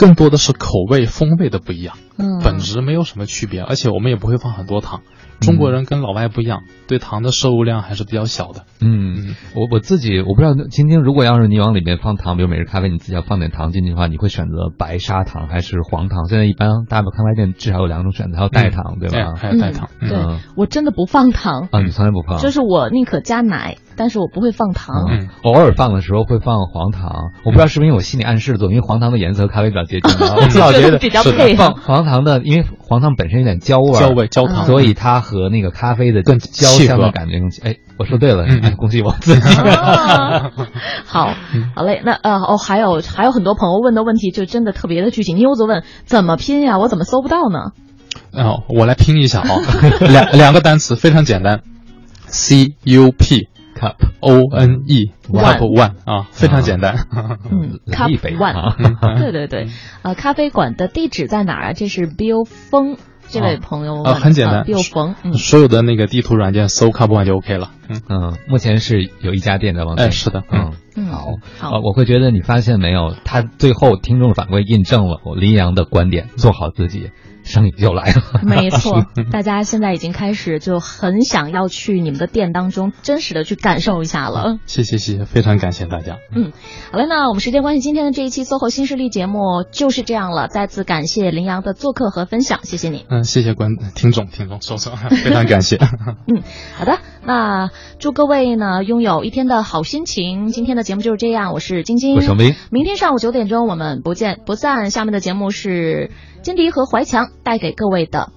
更多的是口味、风味的不一样，嗯，本质没有什么区别，而且我们也不会放很多糖。中国人跟老外不一样，对糖的摄入量还是比较小的。嗯，我我自己我不知道，晶晶，如果要是你往里面放糖，比如每日咖啡，你自己要放点糖进去的话，你会选择白砂糖还是黄糖？现在一般大部分咖啡店至少有两种选择，还有代糖，对哎吧？还 有代糖。对嗯我真的不放糖，啊，你从来不放，就是我宁可加奶，但是我不会放糖。嗯，偶尔放的时候会放黄糖，我不知道是不是因为我心理暗示作用，因为黄糖的颜色和咖啡比较接近嘛，我老觉得 比较配合放。黄糖的，因为黄糖本身有点焦味，焦味焦糖所以它和那个咖啡的更焦香的感觉更。哎，我说对了，嗯哎恭喜我自己。啊 好，好嘞，那呃哦，还有还有很多朋友问的问题就真的特别的具体。妞子问怎么拼呀？我怎么搜不到呢？哦，我来拼一下啊，两两个单词非常简单，C U P cup O N E One cup one 啊，非常简单。嗯 一杯。One，啊。对对对，呃，咖啡馆的地址在哪儿啊？这是 Bill 峰这位朋友问啊很简单，Bill 峰，嗯，所有的那个地图软件搜 cup one 就 OK 了。嗯，嗯，目前是有一家店在。哎，是的，嗯。好，好。呃，我会觉得你发现没有，他最后听众反馈印证了我林阳的观点，做好自己，生意就来了。没错，大家现在已经开始就很想要去你们的店当中，真实的去感受一下了。谢谢谢谢，非常感谢大家。嗯好了，那我们时间关系，今天的这一期 SOHO 新势力节目就是这样了。再次感谢林阳的做客和分享，谢谢你。嗯，谢谢观听众听众，说说，非常感谢。嗯好的，那祝各位呢拥有一天的好心情。今天的节目就是这样，我是晶晶，我是王斌，明天上午九点钟我们不见不散。下面的节目是金迪和怀强带给各位的